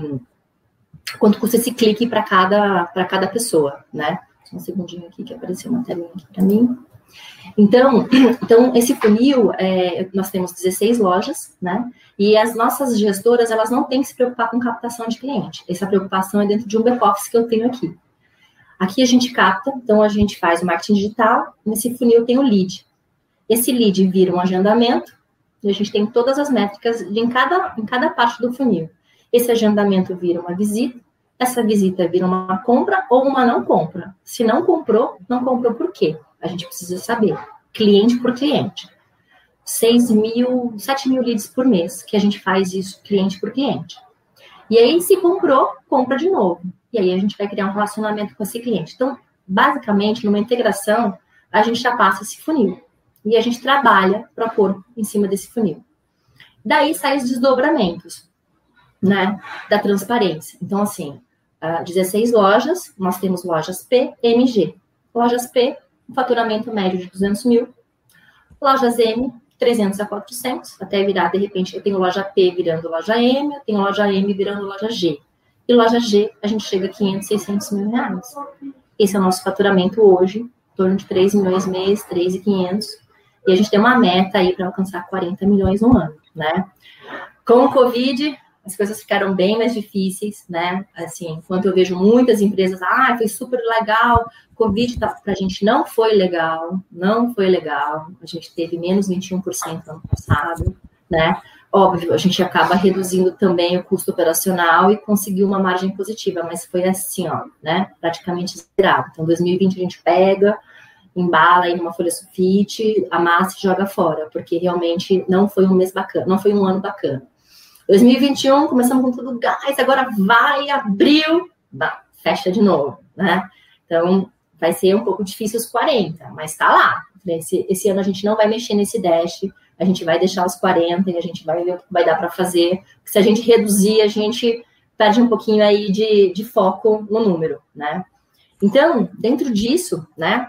quanto custa esse clique para cada, cada pessoa, né? Só um segundinho aqui que apareceu uma telinha aqui para mim. Então, então esse funil, é, nós temos 16 lojas, né? E as nossas gestoras, elas não têm que se preocupar com captação de cliente. Essa preocupação é dentro de um back-office que eu tenho aqui. Aqui a gente capta, então a gente faz o marketing digital, nesse funil tem o lead. Esse lead vira um agendamento, e a gente tem todas as métricas em, cada, em cada parte do funil. Esse agendamento vira uma visita, essa visita vira uma compra ou uma não compra. Se não comprou, não comprou por quê? A gente precisa saber, cliente por cliente. 6 mil, 7 mil leads por mês, que a gente faz isso cliente por cliente. E aí, se comprou, compra de novo. E aí a gente vai criar um relacionamento com esse cliente. Então, basicamente, numa integração, a gente já passa esse funil. E a gente trabalha para pôr em cima desse funil. Daí saem os desdobramentos, né? Da transparência. Então, assim, 16 lojas, nós temos lojas P, M, G. Lojas P, um faturamento médio de 200 mil. Lojas M, 300 a 400, até virar, de repente, eu tenho loja P virando loja M, eu tenho loja M virando loja G. E loja G, a gente chega a 500, 600 mil reais. Esse é o nosso faturamento hoje, em torno de 3 milhões mês, 3,500. E a gente tem uma meta aí para alcançar 40 milhões no ano, né? Com o Covid, as coisas ficaram bem mais difíceis, né? Assim, enquanto eu vejo muitas empresas, ah, foi super legal, Covid tá, para a gente não foi legal, não foi legal, a gente teve menos 21% no ano passado, né? Óbvio, a gente acaba reduzindo também o custo operacional e conseguiu uma margem positiva, mas foi assim, ó, né? Praticamente zerado. Então, 2020 a gente pega, embala aí numa folha sulfite, amassa e joga fora, porque realmente não foi um mês bacana, não foi um ano bacana. 2021, começamos com tudo gás, agora vai, abril, bah, fecha de novo, né? Então, vai ser um pouco difícil os 40, mas tá lá. Esse, esse ano a gente não vai mexer nesse dash, a gente vai deixar os 40 e a gente vai ver o que vai dar para fazer. Se a gente reduzir, a gente perde um pouquinho aí de, de foco no número, né? Então, dentro disso, né?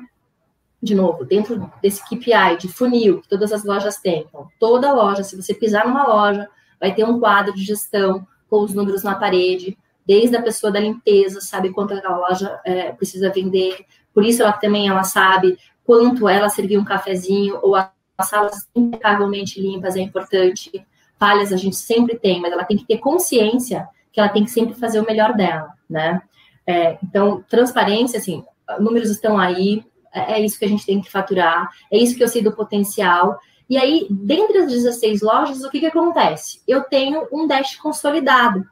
De novo, dentro desse KPI de funil que todas as lojas têm, então, toda loja, se você pisar numa loja, vai ter um quadro de gestão com os números na parede, desde a pessoa da limpeza, sabe quanto aquela loja é, precisa vender, por isso ela também ela sabe quanto ela servir um cafezinho ou as salas impecavelmente limpas é importante. Falhas a gente sempre tem, mas ela tem que ter consciência que ela tem que sempre fazer o melhor dela, né? É, então, transparência, assim, números estão aí, é, é isso que a gente tem que faturar, é isso que eu sei do potencial, e aí, dentre as 16 lojas, o que, que acontece? Eu tenho um dash consolidado.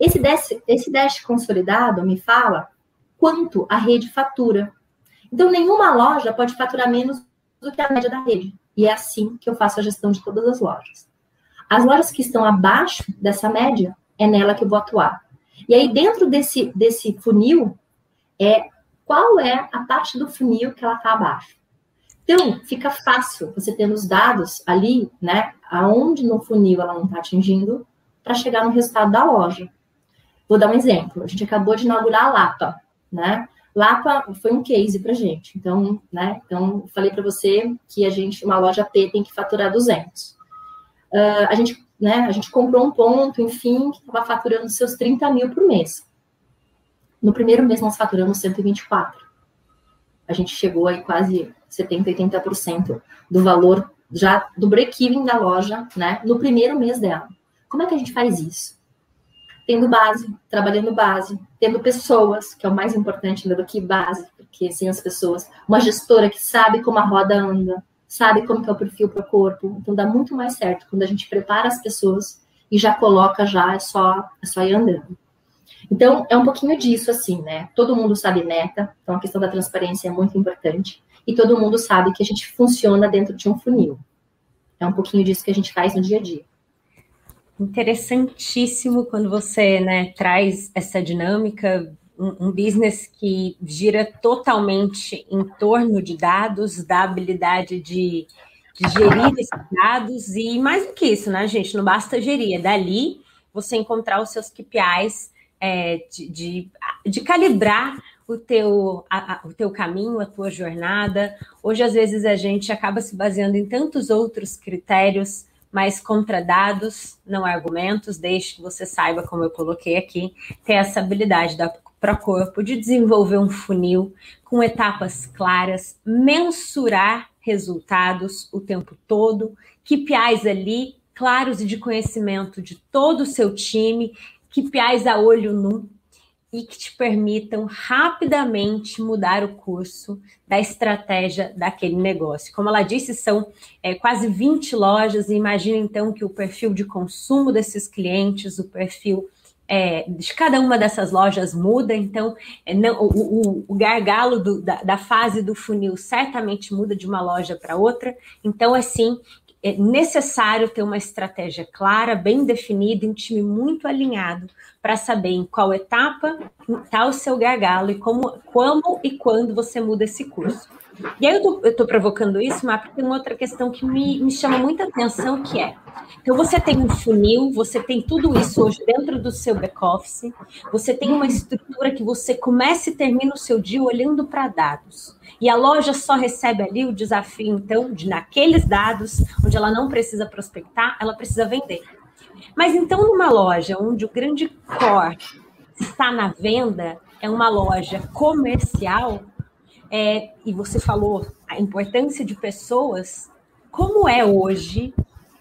Esse dash, esse dash consolidado me fala quanto a rede fatura. Então, nenhuma loja pode faturar menos do que a média da rede. E é assim que eu faço a gestão de todas as lojas. As lojas que estão abaixo dessa média, é nela que eu vou atuar. E aí, dentro desse, desse funil, é qual é a parte do funil que ela está abaixo. Então, fica fácil você tendo os dados ali, né, aonde no funil ela não está atingindo, para chegar no resultado da loja. Vou dar um exemplo. A gente acabou de inaugurar a Lapa, né? Lapa foi um case para gente. Então, né? Então, falei para você que a gente, uma loja P tem que faturar 200. Uh, ah, a gente, né? A gente comprou um ponto, enfim, que estava faturando seus 30 mil por mês. No primeiro mês nós faturamos 124. A gente chegou aí quase 70, 80% do valor já do break-even da loja, né? No primeiro mês dela. Como é que a gente faz isso? Tendo base, trabalhando base, tendo pessoas, que é o mais importante do que base, porque sem as pessoas, uma gestora que sabe como a roda anda, sabe como é o perfil para o corpo, então dá muito mais certo quando a gente prepara as pessoas e já coloca já, é só, é só ir andando. Então, é um pouquinho disso, assim, né? Todo mundo sabe meta, então a questão da transparência é muito importante, e todo mundo sabe que a gente funciona dentro de um funil. É um pouquinho disso que a gente faz no dia a dia interessantíssimo quando você né, traz essa dinâmica, um, um, business que gira totalmente em torno de dados, da habilidade de, de gerir esses dados, e mais do que isso, né, gente? Não basta gerir, é dali você encontrar os seus KPIs é, de, de, de, calibrar o teu, a, a, o teu caminho, a tua jornada. Hoje, às vezes, a gente acaba se baseando em tantos outros critérios mas contra dados, não argumentos, desde que você saiba, como eu coloquei aqui, ter essa habilidade da Procorpo de desenvolver um funil com etapas claras, mensurar resultados o tempo todo, KPIs ali claros e de conhecimento de todo o seu time, KPIs a olho nu, e que te permitam rapidamente mudar o curso da estratégia daquele negócio. Como ela disse, são é, quase 20 lojas, e imagina então que o perfil de consumo desses clientes, o perfil é, de cada uma dessas lojas muda, então é, não, o, o, o, gargalo do, da, da, fase do funil certamente muda de uma loja para outra. Então, assim, é necessário ter uma estratégia clara, bem definida, um time muito alinhado para saber em qual etapa está o seu gargalo e como, como e quando você muda esse curso. E aí eu estou provocando isso, mas porque tem uma outra questão que me, me chama muita atenção, que é, então você tem um funil, você tem tudo isso hoje dentro do seu back-office, você tem uma estrutura que você começa e termina o seu dia olhando para dados. E a loja só recebe ali o desafio, então, de naqueles dados, onde ela não precisa prospectar, ela precisa vender. Mas então, numa loja onde o grande core está na venda, é uma loja comercial, é, e você falou a importância de pessoas, como é hoje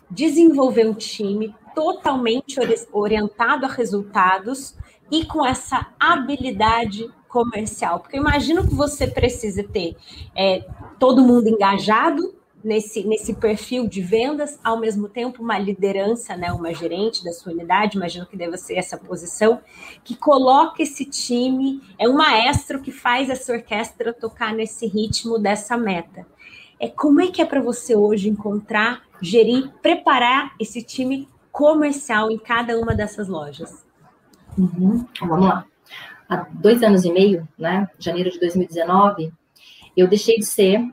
desenvolver um time totalmente orientado a resultados e com essa habilidade comercial? Porque eu imagino que você precisa ter é, todo mundo engajado nesse, nesse perfil de vendas, ao mesmo tempo uma liderança, né, uma gerente da sua unidade, imagino que deva ser essa posição, que coloca esse time, é um maestro que faz essa orquestra tocar nesse ritmo dessa meta. É como é que é para você hoje encontrar, gerir, preparar esse time comercial em cada uma dessas lojas? Uhum. Vamos lá. Há dois anos e meio, né, janeiro de 2019, eu deixei de ser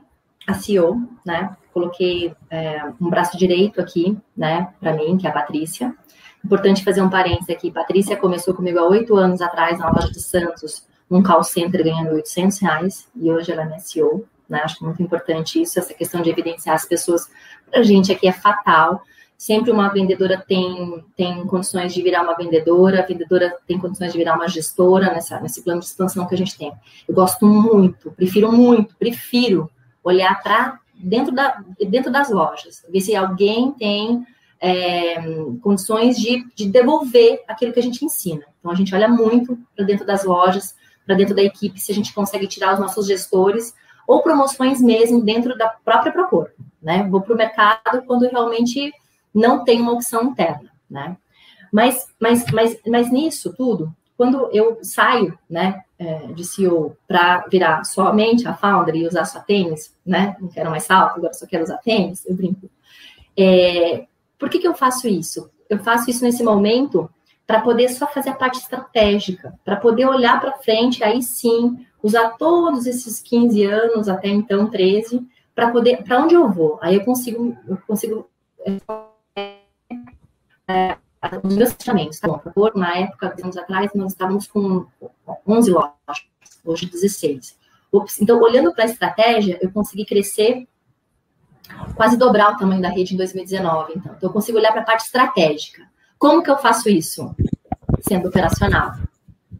a CEO, né? Coloquei é, um braço direito aqui, né, para mim, que é a Patrícia. Importante fazer um parênteses aqui. Patrícia começou comigo há oito anos atrás na loja de Santos, num call center ganhando 800 reais, e hoje ela é CEO, né? Acho muito importante isso, essa questão de evidenciar as pessoas. Para a gente aqui é fatal. Sempre uma vendedora tem, tem condições de virar uma vendedora, a vendedora tem condições de virar uma gestora nessa, nesse plano de expansão que a gente tem. Eu gosto muito, prefiro muito, prefiro olhar para dentro, da, dentro das lojas, ver se alguém tem é, condições de, de devolver aquilo que a gente ensina. Então, a gente olha muito para dentro das lojas, para dentro da equipe, se a gente consegue tirar os nossos gestores ou promoções mesmo dentro da própria Procor, né? Vou para o mercado quando realmente não tem uma opção interna, né? Mas, mas, mas, mas nisso tudo, quando eu saio, né, é, de CEO para virar somente a founder e usar só tênis, né? Não quero mais salto, agora só quero usar tênis, eu brinco. É, por que, que eu faço isso? Eu faço isso nesse momento para poder só fazer a parte estratégica, para poder olhar para frente, aí sim, usar todos esses 15 anos, até então 13, para poder, para onde eu vou? Aí eu consigo, eu consigo é, os meus fechamentos, tá bom? Por, na época, anos atrás, nós estávamos com 11 lojas, hoje 16. Então, olhando para a estratégia, eu consegui crescer, quase dobrar o tamanho da rede em 2019. Então, então eu consigo olhar para a parte estratégica. Como que eu faço isso? Sendo operacional,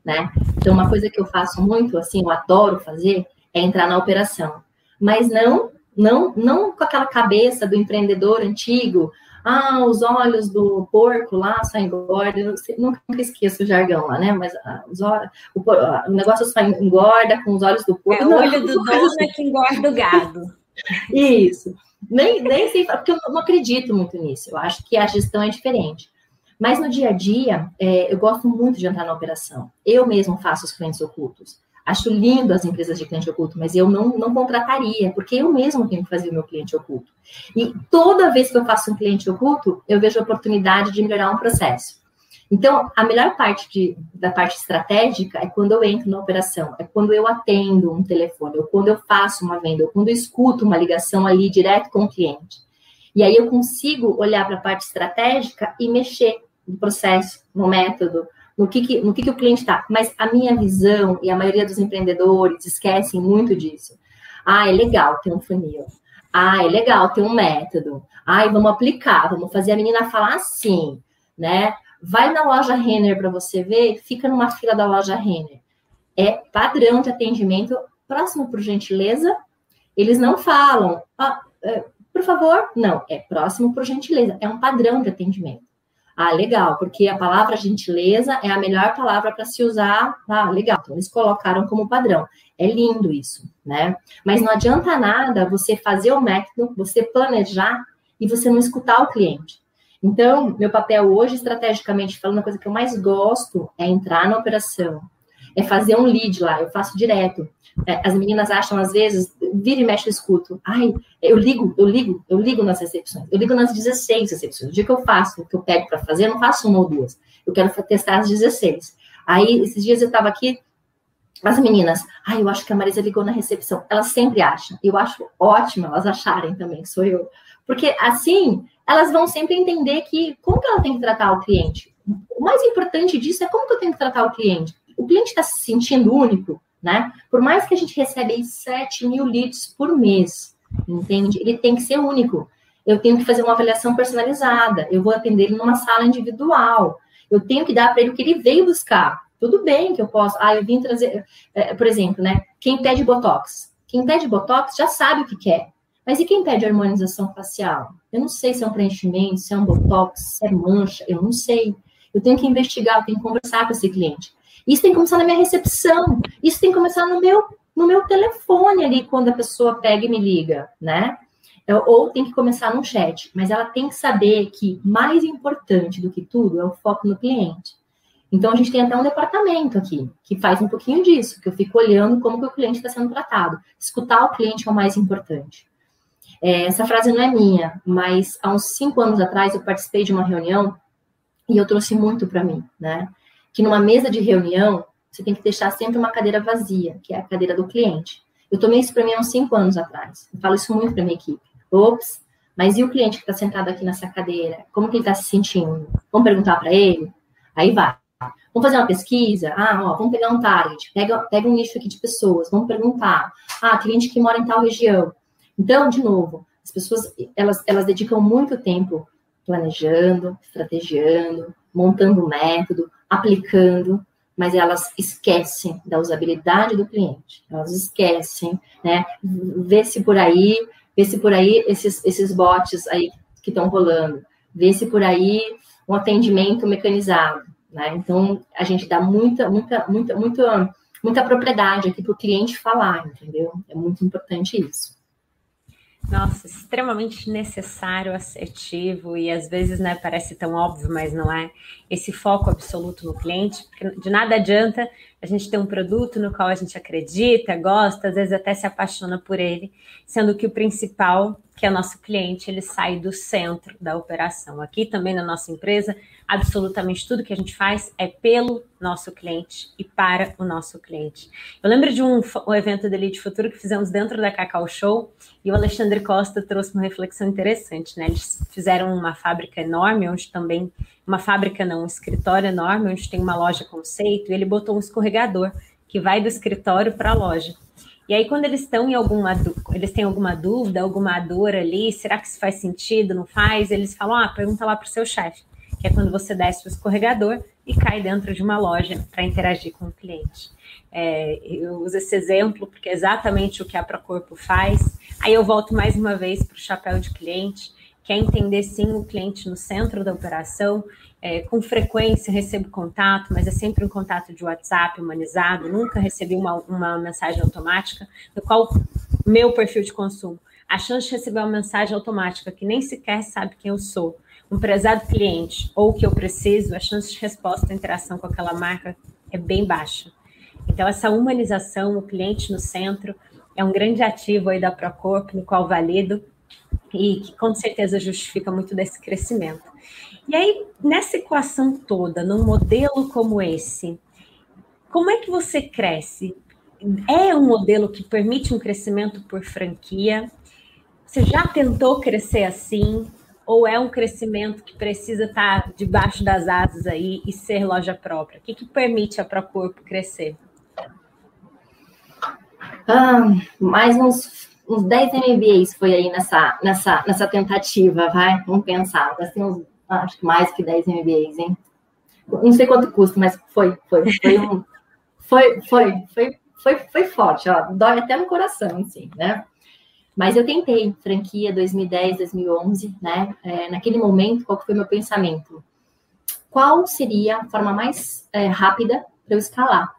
né? Então, uma coisa que eu faço muito, assim, eu adoro fazer, é entrar na operação. Mas não, não, não com aquela cabeça do empreendedor antigo, ah, os olhos do porco lá só engordam, nunca, nunca esqueço o jargão lá, né? Mas ah, os olhos, o, o, negócio só engorda com os olhos do porco. É, o olho do dono assim. é que engorda o gado. Isso. Nem, nem sei, porque eu não acredito muito nisso. Eu acho que a gestão é diferente. Mas no dia a dia, é, eu gosto muito de entrar na operação. Eu mesmo faço os clientes ocultos. Acho lindo as empresas de cliente oculto, mas eu não, não contrataria, porque eu mesmo tenho que fazer o meu cliente oculto. E toda vez que eu faço um cliente oculto, eu vejo a oportunidade de melhorar um processo. Então, a melhor parte de, da parte estratégica é quando eu entro na operação, é quando eu atendo um telefone, ou quando eu faço uma venda, ou quando eu escuto uma ligação ali direto com o cliente. E aí eu consigo olhar para a parte estratégica e mexer no processo, no método, no que, que no que, que o cliente está. Mas a minha visão, e a maioria dos empreendedores esquecem muito disso. Ah, é legal ter um funil. Ah, é legal ter um método. Ah, vamos aplicar, vamos fazer a menina falar assim, né? Vai na loja Renner para você ver, fica numa fila da loja Renner. É padrão de atendimento. Próximo, por gentileza, eles não falam, ah, é, por favor, não, é próximo, por gentileza. É um padrão de atendimento. Ah, legal, porque a palavra gentileza é a melhor palavra para se usar. Ah, legal, então eles colocaram como padrão. É lindo isso, né? Mas não adianta nada você fazer o método, você planejar e você não escutar o cliente. Então, meu papel hoje, estrategicamente falando, a coisa que eu mais gosto é entrar na operação, é fazer um lead lá, eu faço direto. É, as meninas acham, às vezes, vira e mexe, eu escuto. Ai, eu ligo, eu ligo, eu ligo nas recepções. Eu ligo nas 16 recepções. O dia que eu faço, o que eu pego para fazer, eu não faço uma ou duas. Eu quero testar as 16. Aí, esses dias eu estava aqui, as meninas, ai, eu acho que a Marisa ligou na recepção. Elas sempre acham. Eu acho ótimo elas acharem também que sou eu. Porque, assim, elas vão sempre entender que como que ela tem que tratar o cliente. O mais importante disso é como que eu tenho que tratar o cliente. O cliente está se sentindo único, né? Por mais que a gente receba aí 7 mil leads por mês, entende? Ele tem que ser único. Eu tenho que fazer uma avaliação personalizada, eu vou atender ele numa sala individual, eu tenho que dar para ele o que ele veio buscar. Tudo bem que eu posso. Ah, eu vim trazer, é, por exemplo, né? Quem pede botox? Quem pede botox já sabe o que quer. Mas e quem pede harmonização facial? Eu não sei se é um preenchimento, se é um botox, se é mancha, eu não sei. Eu tenho que investigar, eu tenho que conversar com esse cliente. Isso tem que começar na minha recepção. Isso tem que começar no meu, no meu telefone ali, quando a pessoa pega e me liga, né? É, ou tem que começar no chat. Mas ela tem que saber que mais importante do que tudo é o foco no cliente. Então, a gente tem até um departamento aqui que faz um pouquinho disso, que eu fico olhando como que o cliente está sendo tratado. Escutar o cliente é o mais importante. É, essa frase não é minha, mas há uns cinco anos atrás eu participei de uma reunião e eu trouxe muito para mim, né? Que numa mesa de reunião, você tem que deixar sempre uma cadeira vazia, que é a cadeira do cliente. Eu tomei isso para mim há uns cinco anos atrás. Eu falo isso muito para minha equipe. Ops, mas e o cliente que está sentado aqui nessa cadeira? Como que ele está se sentindo? Vamos perguntar para ele? Aí vai. Vamos fazer uma pesquisa? Ah, ó, vamos pegar um target. Pega, pega um nicho aqui de pessoas. Vamos perguntar. Ah, cliente que mora em tal região. Então, de novo, as pessoas, elas, elas dedicam muito tempo planejando, estrategiando, montando um método, aplicando, mas elas esquecem da usabilidade do cliente. Elas esquecem, né? Vê se por aí, vê se por aí esses, esses bots aí que estão rolando, vê se por aí um atendimento mecanizado, né? Então a gente dá muita, muita, muita, muita, muita propriedade aqui para o cliente falar, entendeu? É muito importante isso. Nossa, extremamente necessário, assertivo e às vezes, né, parece tão óbvio, mas não é. Esse foco absoluto no cliente, porque de nada adianta a gente ter um produto no qual a gente acredita, gosta, às vezes até se apaixona por ele, sendo que o principal, que é nosso cliente, ele sai do centro da operação. Aqui também na nossa empresa, absolutamente tudo que a gente faz é pelo nosso cliente e para o nosso cliente. Eu lembro de um, um evento da Elite Futuro que fizemos dentro da Cacau Show e o Alexandre Costa trouxe uma reflexão interessante, né? Eles fizeram uma fábrica enorme, onde também, uma fábrica não, um escritório enorme, onde tem uma loja conceito, e ele botou um escorregador que vai do escritório para a loja. E aí, quando eles estão em alguma eles têm alguma dúvida, alguma dor ali, será que isso faz sentido? Não faz? Eles falam: ah, pergunta lá para o seu chefe que é quando você desce o escorregador e cai dentro de uma loja para interagir com o cliente. É, eu uso esse exemplo porque é exatamente o que a Procorpo faz. Aí eu volto mais uma vez para o chapéu de cliente, que é entender sim o cliente no centro da operação. É, com frequência recebo contato, mas é sempre um contato de WhatsApp humanizado. Nunca recebi uma, uma mensagem automática, no qual meu perfil de consumo. A chance de receber uma mensagem automática que nem sequer sabe quem eu sou, um prezado cliente ou o que eu preciso, a chance de resposta e interação com aquela marca é bem baixa. Então, essa humanização, o cliente no centro, é um grande ativo aí da Procorp, no qual valido e que com certeza justifica muito desse crescimento. E aí, nessa equação toda, num modelo como esse, como é que você cresce? É um modelo que permite um crescimento por franquia? Você já tentou crescer assim? ou é um crescimento que precisa estar debaixo das asas aí e ser loja própria? O que, que permite a Procorpo crescer? Ah, mais uns, uns 10 MBAs foi aí nessa, nessa, nessa tentativa, vai? Vamos pensar. Assim, uns, acho que mais que 10 MBAs, hein? Não sei quanto custa, mas foi, foi, foi um, foi, foi, foi, foi, foi forte, ó. Dói até no coração, assim, né? Mas eu tentei, franquia 2010, 2011, né? É, naquele momento, qual foi meu pensamento? Qual seria a forma mais é, rápida para eu escalar?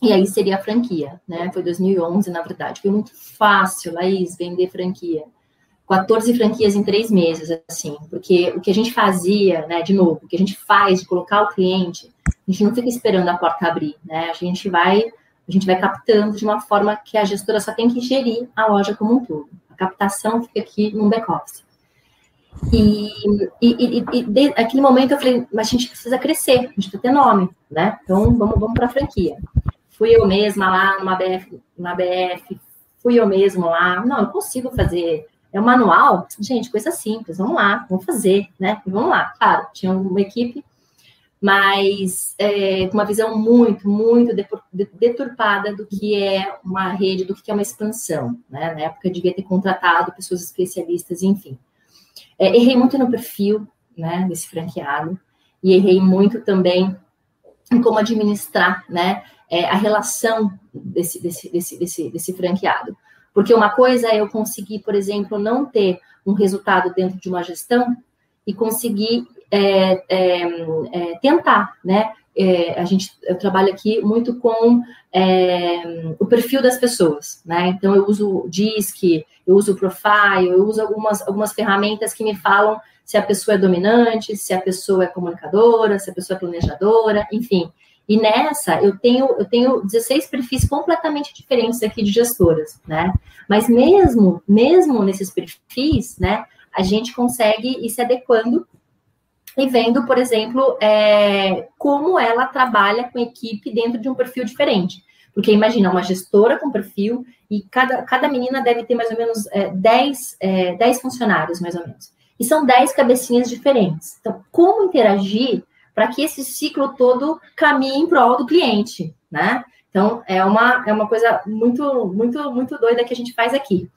E aí seria a franquia, né? Foi 2011, na verdade. Foi muito fácil, Laís, vender franquia. 14 franquias em três meses, assim, porque o que a gente fazia, né, de novo, o que a gente faz de colocar o cliente, a gente não fica esperando a porta abrir, né? A gente vai a gente vai captando de uma forma que a gestora só tem que gerir a loja como um todo. A captação fica aqui no back-office. E, e, e, e de, naquele momento eu falei, mas a gente precisa crescer, a gente precisa ter nome, né? Então vamos, vamos para a franquia. Fui eu mesma lá numa BF, na BF, fui eu mesmo lá. Não, eu consigo fazer. É um manual? Gente, coisa simples, vamos lá, vamos fazer, né? vamos lá. Claro, tinha uma equipe mas é, com uma visão muito, muito deturpada do que é uma rede, do que é uma expansão. Né? Na época, eu devia ter contratado pessoas especialistas, enfim. É, errei muito no perfil né, desse franqueado e errei muito também em como administrar né, é, a relação desse, desse, desse, desse, desse franqueado. Porque uma coisa é eu conseguir, por exemplo, não ter um resultado dentro de uma gestão e conseguir é, é, é, tentar, né? É, a gente, eu trabalho aqui muito com é, o perfil das pessoas, né? Então eu uso o DISC, eu uso o Profile, eu uso algumas, algumas ferramentas que me falam se a pessoa é dominante, se a pessoa é comunicadora, se a pessoa é planejadora, enfim. E nessa eu tenho eu tenho 16 perfis completamente diferentes aqui de gestoras, né? Mas mesmo mesmo nesses perfis, né, a gente consegue ir se adequando e vendo, por exemplo, é, como ela trabalha com equipe dentro de um perfil diferente. Porque imagina, uma gestora com perfil e cada, cada menina deve ter mais ou menos é, 10, é, 10 funcionários, mais ou menos. E são 10 cabecinhas diferentes. Então, como interagir para que esse ciclo todo caminhe em prol do cliente, né? Então, é uma, é uma coisa muito, muito, muito doida que a gente faz aqui.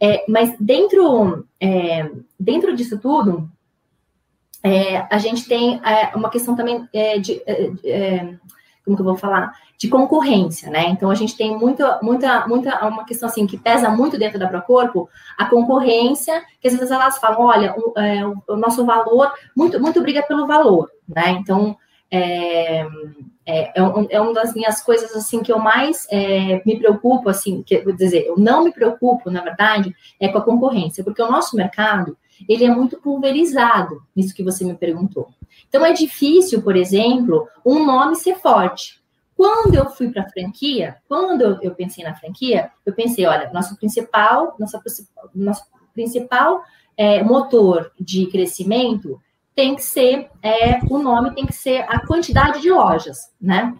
É, mas dentro, é, dentro disso tudo, é, a gente tem é, uma questão também é, de, é, como que eu vou falar, de concorrência, né? Então a gente tem muita, muita, muita uma questão assim que pesa muito dentro da Procorpo, a concorrência, que às vezes elas falam, olha, o, o nosso valor, muito, muito briga pelo valor, né? Então é, é, um, é uma das minhas coisas assim que eu mais é, me preocupo, assim, que, vou dizer, eu não me preocupo, na verdade, é com a concorrência, porque o nosso mercado ele é muito pulverizado, nisso que você me perguntou. Então é difícil, por exemplo, um nome ser forte. Quando eu fui para a franquia, quando eu, eu, pensei na franquia, eu pensei, olha, nosso principal, nossa, nosso principal é, motor de crescimento tem que ser, é, o nome tem que ser a quantidade de lojas, né?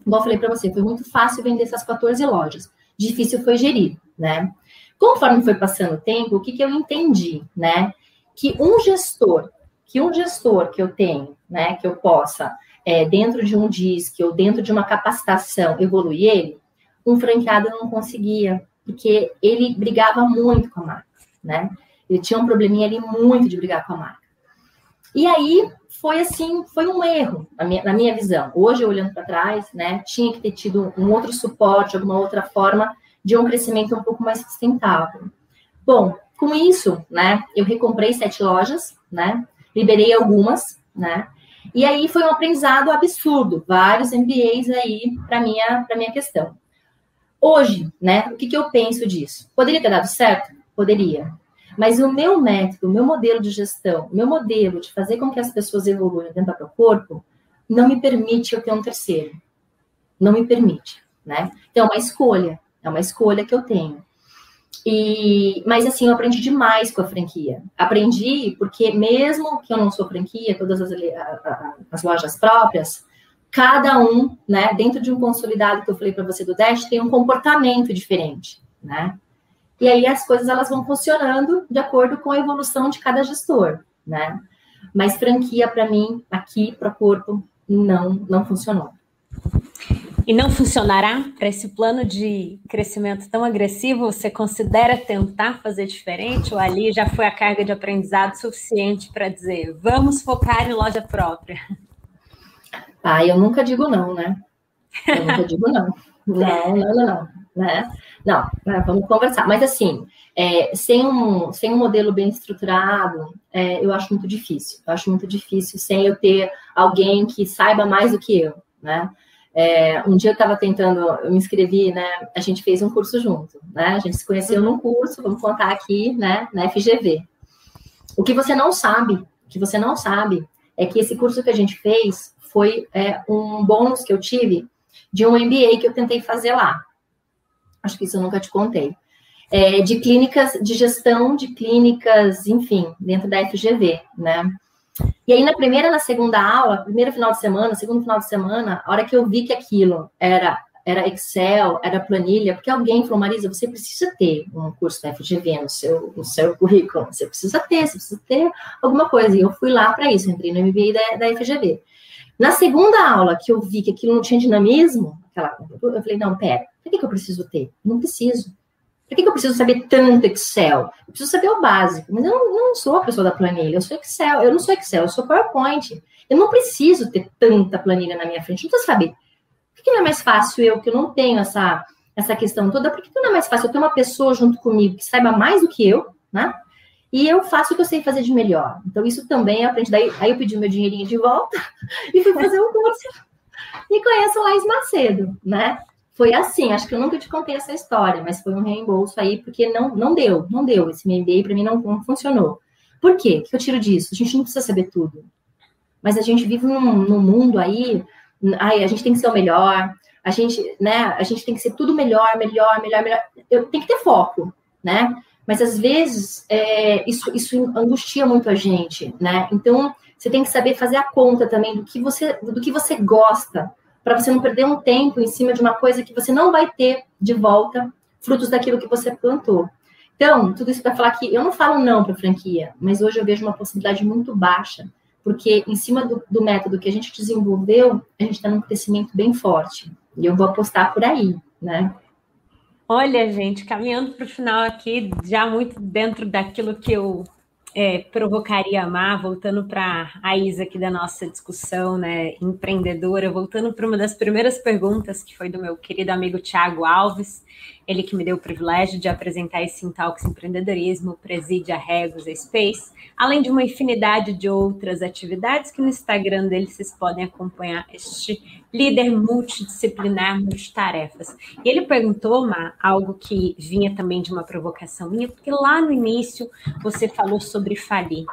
Igual eu falei para você, foi muito fácil vender essas 14 lojas. Difícil foi gerir, né? Conforme foi passando o tempo, o que, que eu entendi, né? Que um gestor, que um gestor que eu tenho, né, que eu possa, é, dentro de um DISC ou dentro de uma capacitação, evoluir ele, um franqueado não conseguia, porque ele brigava muito com a marca, né? Ele tinha um probleminha ali muito de brigar com a marca. E aí foi assim, foi um erro na minha, na minha visão. Hoje, olhando para trás, né, tinha que ter tido um outro suporte, alguma outra forma de um crescimento um pouco mais sustentável. Bom, com isso, né, eu recomprei sete lojas, né, liberei algumas, né, e aí foi um aprendizado absurdo, vários MBAs aí para minha para minha questão. Hoje, né, o que, que eu penso disso? Poderia ter dado certo? Poderia. Mas o meu método, o meu modelo de gestão, o meu modelo de fazer com que as pessoas evoluam dentro do próprio corpo, não me permite eu ter um terceiro. Não me permite, né? Então, é uma escolha. É uma escolha que eu tenho. E, mas assim, eu aprendi demais com a franquia. Aprendi porque mesmo que eu não sou franquia, todas as, as lojas próprias, cada um, né, dentro de um consolidado que eu falei para você do Dash, tem um comportamento diferente, né? E aí as coisas elas vão funcionando de acordo com a evolução de cada gestor, né? Mas franquia para mim aqui para o corpo não não funcionou. E não funcionará para esse plano de crescimento tão agressivo? Você considera tentar fazer diferente ou ali já foi a carga de aprendizado suficiente para dizer vamos focar em loja própria? Ah, eu nunca digo não, né? Eu nunca digo não. Não, não, não, não né? Não, né, vamos conversar. Mas assim, é, sem, um, sem um modelo bem estruturado, é, eu acho muito difícil. Eu acho muito difícil sem eu ter alguém que saiba mais do que eu, né? É, um dia eu estava tentando, eu me inscrevi, né? A gente fez um curso junto, né? A gente se conheceu num curso, vamos contar aqui, né? Na FGV. O que você não sabe, o que você não sabe, é que esse curso que a gente fez foi é, um bônus que eu tive de um MBA que eu tentei fazer lá acho que isso eu nunca te contei, é, de clínicas, de gestão de clínicas, enfim, dentro da FGV, né? E aí, na primeira, na segunda aula, primeiro final de semana, segundo final de semana, a hora que eu vi que aquilo era, era Excel, era planilha, porque alguém falou, Marisa, você precisa ter um curso da FGV no seu, no seu currículo, você precisa ter, você precisa ter alguma coisa. E eu fui lá para isso, entrei no MBA da, da FGV. Na segunda aula, que eu vi que aquilo não tinha dinamismo, aquela, eu falei, não, pera, por que, que eu preciso ter? não preciso. Por que, que eu preciso saber tanto Excel? Eu preciso saber o básico, mas eu não, não sou a pessoa da planilha, eu sou Excel, eu não sou Excel, eu sou PowerPoint. Eu não preciso ter tanta planilha na minha frente, não preciso saber. Por que não é mais fácil eu, que eu não tenho essa, essa questão toda, por que não é mais fácil eu ter uma pessoa junto comigo que saiba mais do que eu, né? E eu faço o que eu sei fazer de melhor. Então, isso também aprendi. Daí, aí eu pedi meu dinheirinho de volta e fui fazer um curso. E conheço o Laís Macedo, né? Foi assim, acho que eu nunca te contei essa história, mas foi um reembolso aí, porque não, não deu, não deu. Esse MBA para mim não, não funcionou. Por quê? O que eu tiro disso? A gente não precisa saber tudo. Mas a gente vive num, num mundo aí, ai, a gente tem que ser o melhor, a gente, né, a gente tem que ser tudo melhor, melhor, melhor, melhor. Eu tenho que ter foco, né? Mas às vezes é, isso, isso angustia muito a gente, né? Então você tem que saber fazer a conta também do que você, do que você gosta, para você não perder um tempo em cima de uma coisa que você não vai ter de volta frutos daquilo que você plantou. Então, tudo isso para falar que eu não falo não para franquia, mas hoje eu vejo uma possibilidade muito baixa, porque em cima do, do método que a gente desenvolveu, a gente está num crescimento bem forte. E eu vou apostar por aí, né? Olha, gente, caminhando para o final aqui, já muito dentro daquilo que eu é, provocaria amar, voltando para a Isa aqui da nossa discussão, né, empreendedora, voltando para uma das primeiras perguntas que foi do meu querido amigo Tiago Alves, ele que me deu o privilégio de apresentar esse Intalks Empreendedorismo, preside a Regos Space, além de uma infinidade de outras atividades que no Instagram dele vocês podem acompanhar este líder multidisciplinar, multitarefas. E ele perguntou, Ma, algo que vinha também de uma provocação minha, porque lá no início você falou sobre falir,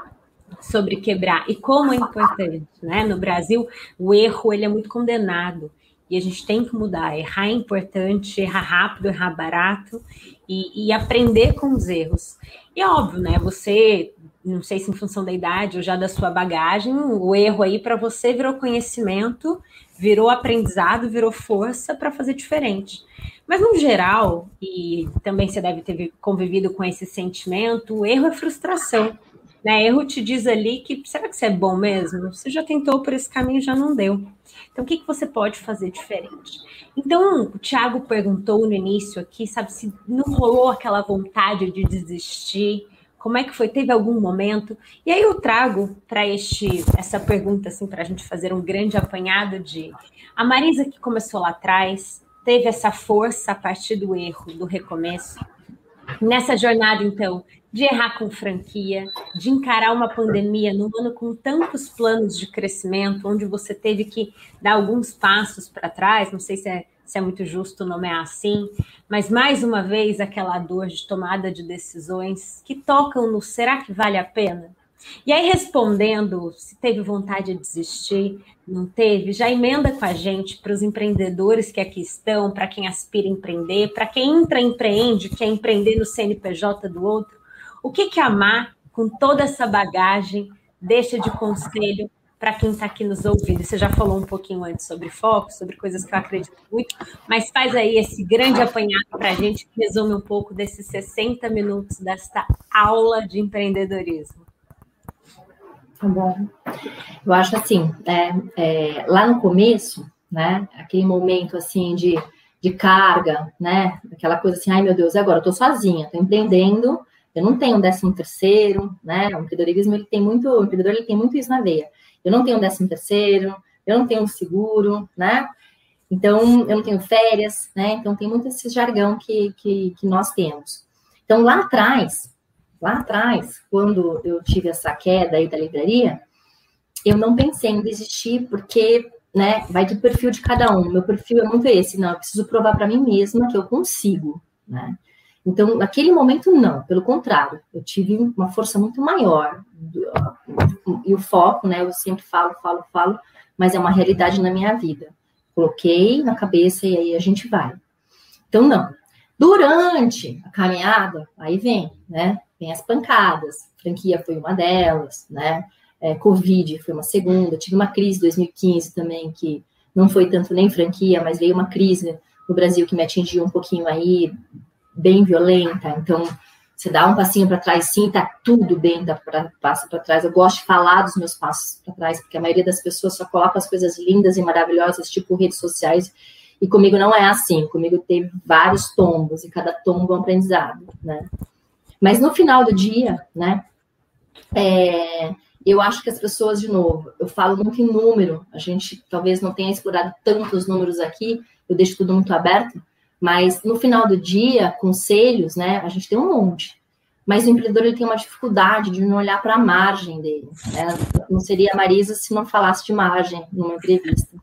sobre quebrar e como é importante, né? No Brasil, o erro ele é muito condenado e a gente tem que mudar. Errar é importante, errar rápido, errar barato e, e aprender com os erros. E é óbvio, né? Você não sei se em função da idade ou já da sua bagagem, o erro aí para você virou conhecimento, virou aprendizado, virou força para fazer diferente. Mas no geral, e também você deve ter convivido com esse sentimento, o erro é frustração. Né? Erro te diz ali que será que você é bom mesmo? Você já tentou por esse caminho, já não deu. Então, o que, que você pode fazer diferente? Então, o Thiago perguntou no início aqui, sabe, se não rolou aquela vontade de desistir, como é que foi? Teve algum momento? E aí eu trago para este essa pergunta assim para a gente fazer um grande apanhado de a Marisa que começou lá atrás teve essa força a partir do erro, do recomeço. Nessa jornada então de errar com franquia, de encarar uma pandemia num ano com tantos planos de crescimento, onde você teve que dar alguns passos para trás, não sei se é se é muito justo nomear assim, mas mais uma vez aquela dor de tomada de decisões que tocam no será que vale a pena? E aí, respondendo se teve vontade de desistir, não teve, já emenda com a gente para os empreendedores que aqui estão, para quem aspira a empreender, para quem entra empreende, quer empreender no CNPJ do outro. O que que amar com toda essa bagagem deixa de conselho para quem está aqui nos ouvindo. Você já falou um pouquinho antes sobre foco, sobre coisas que eu acredito muito, mas faz aí esse grande apanhado para a gente que resume um pouco desses 60 minutos desta aula de empreendedorismo. Tá bom. Eu acho assim, é, é, lá no começo, né, aquele momento assim de, de carga, né, aquela coisa assim, ai meu Deus, agora eu tô sozinha, tô empreendendo, eu não tenho um décimo terceiro, né, o empreendedorismo ele tem muito, o empreendedor ele tem muito isso na veia eu não tenho um décimo terceiro, eu não tenho um seguro, né? Então, eu não tenho férias, né? Então, tem muito esse jargão que, que, que nós temos. Então, lá atrás, lá atrás, quando eu tive essa queda aí da livraria, eu não pensei em desistir, porque, né, vai do perfil de cada um. Meu perfil é muito esse, não, eu preciso provar para mim mesma que eu consigo, né? Então, naquele momento, não, pelo contrário, eu tive uma força muito maior. E o foco, né, eu sempre falo, falo, falo, mas é uma realidade na minha vida. Coloquei na cabeça e aí a gente vai. Então, não. Durante a caminhada, aí vem, né, vem as pancadas. Franquia foi uma delas, né, é, Covid foi uma segunda. Tive uma crise em 2015 também, que não foi tanto nem franquia, mas veio uma crise no Brasil que me atingiu um pouquinho aí, bem violenta, então você dá um passinho para trás, sim, tá tudo bem, dá para passa para trás. Eu gosto de falar dos meus passos para trás, porque a maioria das pessoas só coloca as coisas lindas e maravilhosas, tipo redes sociais, e comigo não é assim. Comigo teve vários tombos e cada tombo é um aprendizado, né? Mas no final do dia, né? É, eu acho que as pessoas, de novo, eu falo muito em número. A gente talvez não tenha explorado tantos números aqui. Eu deixo tudo muito aberto mas no final do dia, conselhos, né? A gente tem um monte. Mas o empreendedor ele tem uma dificuldade de não olhar para a margem dele. Né? Não seria a Marisa se não falasse de margem numa entrevista.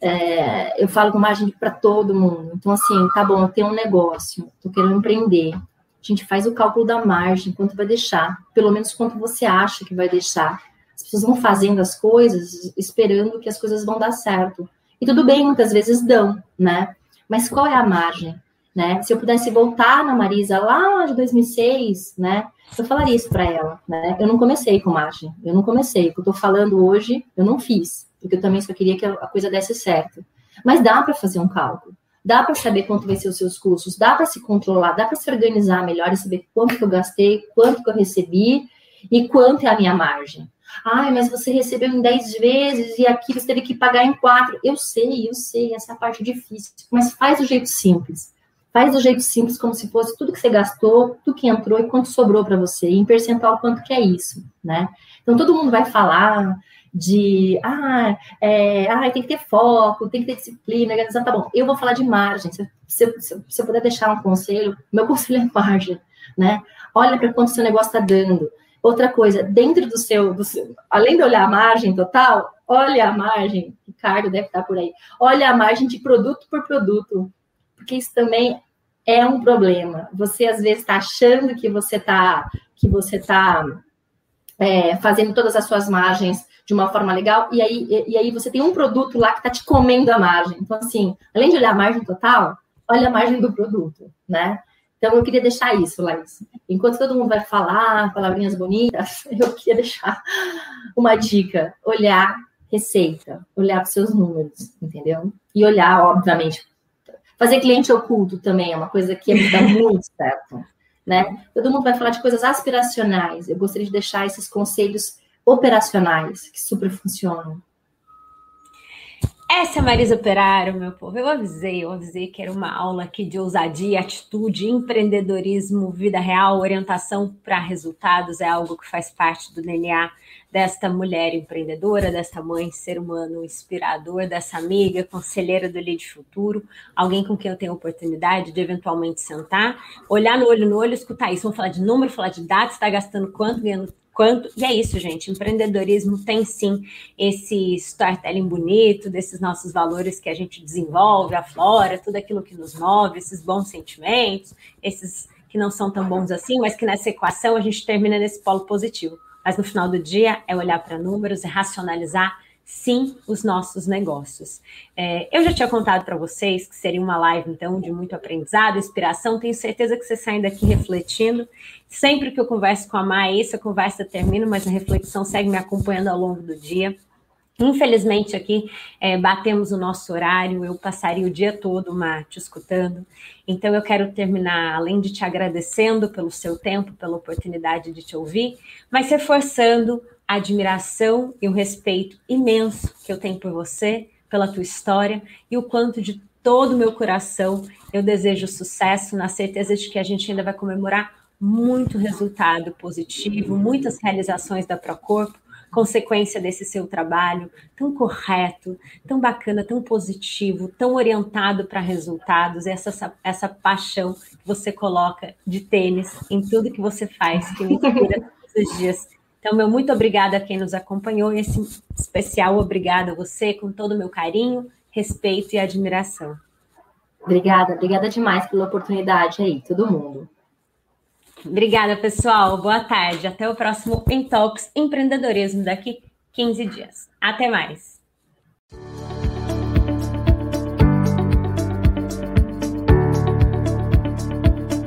É, eu falo com margem para todo mundo. Então, assim, tá bom, eu tenho um negócio, estou querendo empreender. A gente faz o cálculo da margem, quanto vai deixar, pelo menos quanto você acha que vai deixar. As pessoas vão fazendo as coisas esperando que as coisas vão dar certo. E tudo bem, muitas vezes dão, né? Mas qual é a margem? Né? Se eu pudesse voltar na Marisa lá de 2006, né, eu falaria isso para ela. Né? Eu não comecei com margem, eu não comecei. O que eu estou falando hoje, eu não fiz, porque eu também só queria que a coisa desse certo. Mas dá para fazer um cálculo, dá para saber quanto vai ser os seus custos, dá para se controlar, dá para se organizar melhor e saber quanto que eu gastei, quanto que eu recebi e quanto é a minha margem. Ai, mas você recebeu em 10 vezes e aqui você teve que pagar em 4. Eu sei, eu sei, essa é a parte difícil. Mas faz do jeito simples. Faz do jeito simples, como se fosse tudo que você gastou, tudo que entrou e quanto sobrou para você. Em percentual, quanto que é isso, né? Então, todo mundo vai falar de, ah, é, ah, tem que ter foco, tem que ter disciplina, organização, tá bom. Eu vou falar de margem. Se, se, se, se eu puder deixar um conselho, meu conselho é margem, né? Olha para quanto seu negócio está dando Outra coisa, dentro do seu, do seu, além de olhar a margem total, olha a margem, Ricardo deve estar por aí, olha a margem de produto por produto, porque isso também é um problema. Você às vezes está achando que você está que você está é, fazendo todas as suas margens de uma forma legal, e aí, e, e aí você tem um produto lá que está te comendo a margem. Então, assim, além de olhar a margem total, olha a margem do produto, né? Então, eu queria deixar isso, Laís. Enquanto todo mundo vai falar palavrinhas bonitas, eu queria deixar uma dica: olhar receita, olhar para os seus números, entendeu? E olhar, obviamente, fazer cliente oculto também é uma coisa que dá muito certo, né? Todo mundo vai falar de coisas aspiracionais. Eu gostaria de deixar esses conselhos operacionais que super funcionam. Essa é Marisa Operário, meu povo. Eu avisei, eu avisei que era uma aula aqui de ousadia, atitude, empreendedorismo, vida real, orientação para resultados. É algo que faz parte do DNA desta mulher empreendedora, desta mãe, ser humano inspirador, dessa amiga, conselheira do Lead Futuro, alguém com quem eu tenho oportunidade de eventualmente sentar, olhar no olho no olho, escutar isso. Vamos falar de número, falar de dados, está gastando quanto, ganhando quanto. E é isso, gente. Empreendedorismo tem sim esse storytelling bonito, desses nossos valores que a gente desenvolve, aflora, tudo aquilo que nos move, esses bons sentimentos, esses que não são tão bons assim, mas que nessa equação a gente termina nesse polo positivo. Mas no final do dia é olhar para números, é racionalizar sim os nossos negócios. É, eu já tinha contado para vocês que seria uma live, então, de muito aprendizado, inspiração. Tenho certeza que vocês saem daqui refletindo. Sempre que eu converso com a Mai, essa conversa termina, mas a reflexão segue me acompanhando ao longo do dia. Infelizmente, aqui é, batemos o nosso horário, eu passaria o dia todo, Má, te escutando. Então, eu quero terminar, além de te agradecendo pelo seu tempo, pela oportunidade de te ouvir, mas reforçando a admiração e o respeito imenso que eu tenho por você, pela tua história e o quanto de todo o meu coração eu desejo sucesso, na certeza de que a gente ainda vai comemorar muito resultado positivo, muitas realizações da Procorpo, consequência desse seu trabalho tão correto, tão bacana, tão positivo, tão orientado para resultados, essa, essa paixão que você coloca de tênis em tudo que você faz, que me inspira todos os dias. Então, meu muito obrigada a quem nos acompanhou, e esse especial obrigada a você, com todo o meu carinho, respeito e admiração. Obrigada, obrigada demais pela oportunidade aí, todo mundo. Obrigada, pessoal. Boa tarde. Até o próximo Intox Empreendedorismo daqui 15 dias. Até mais.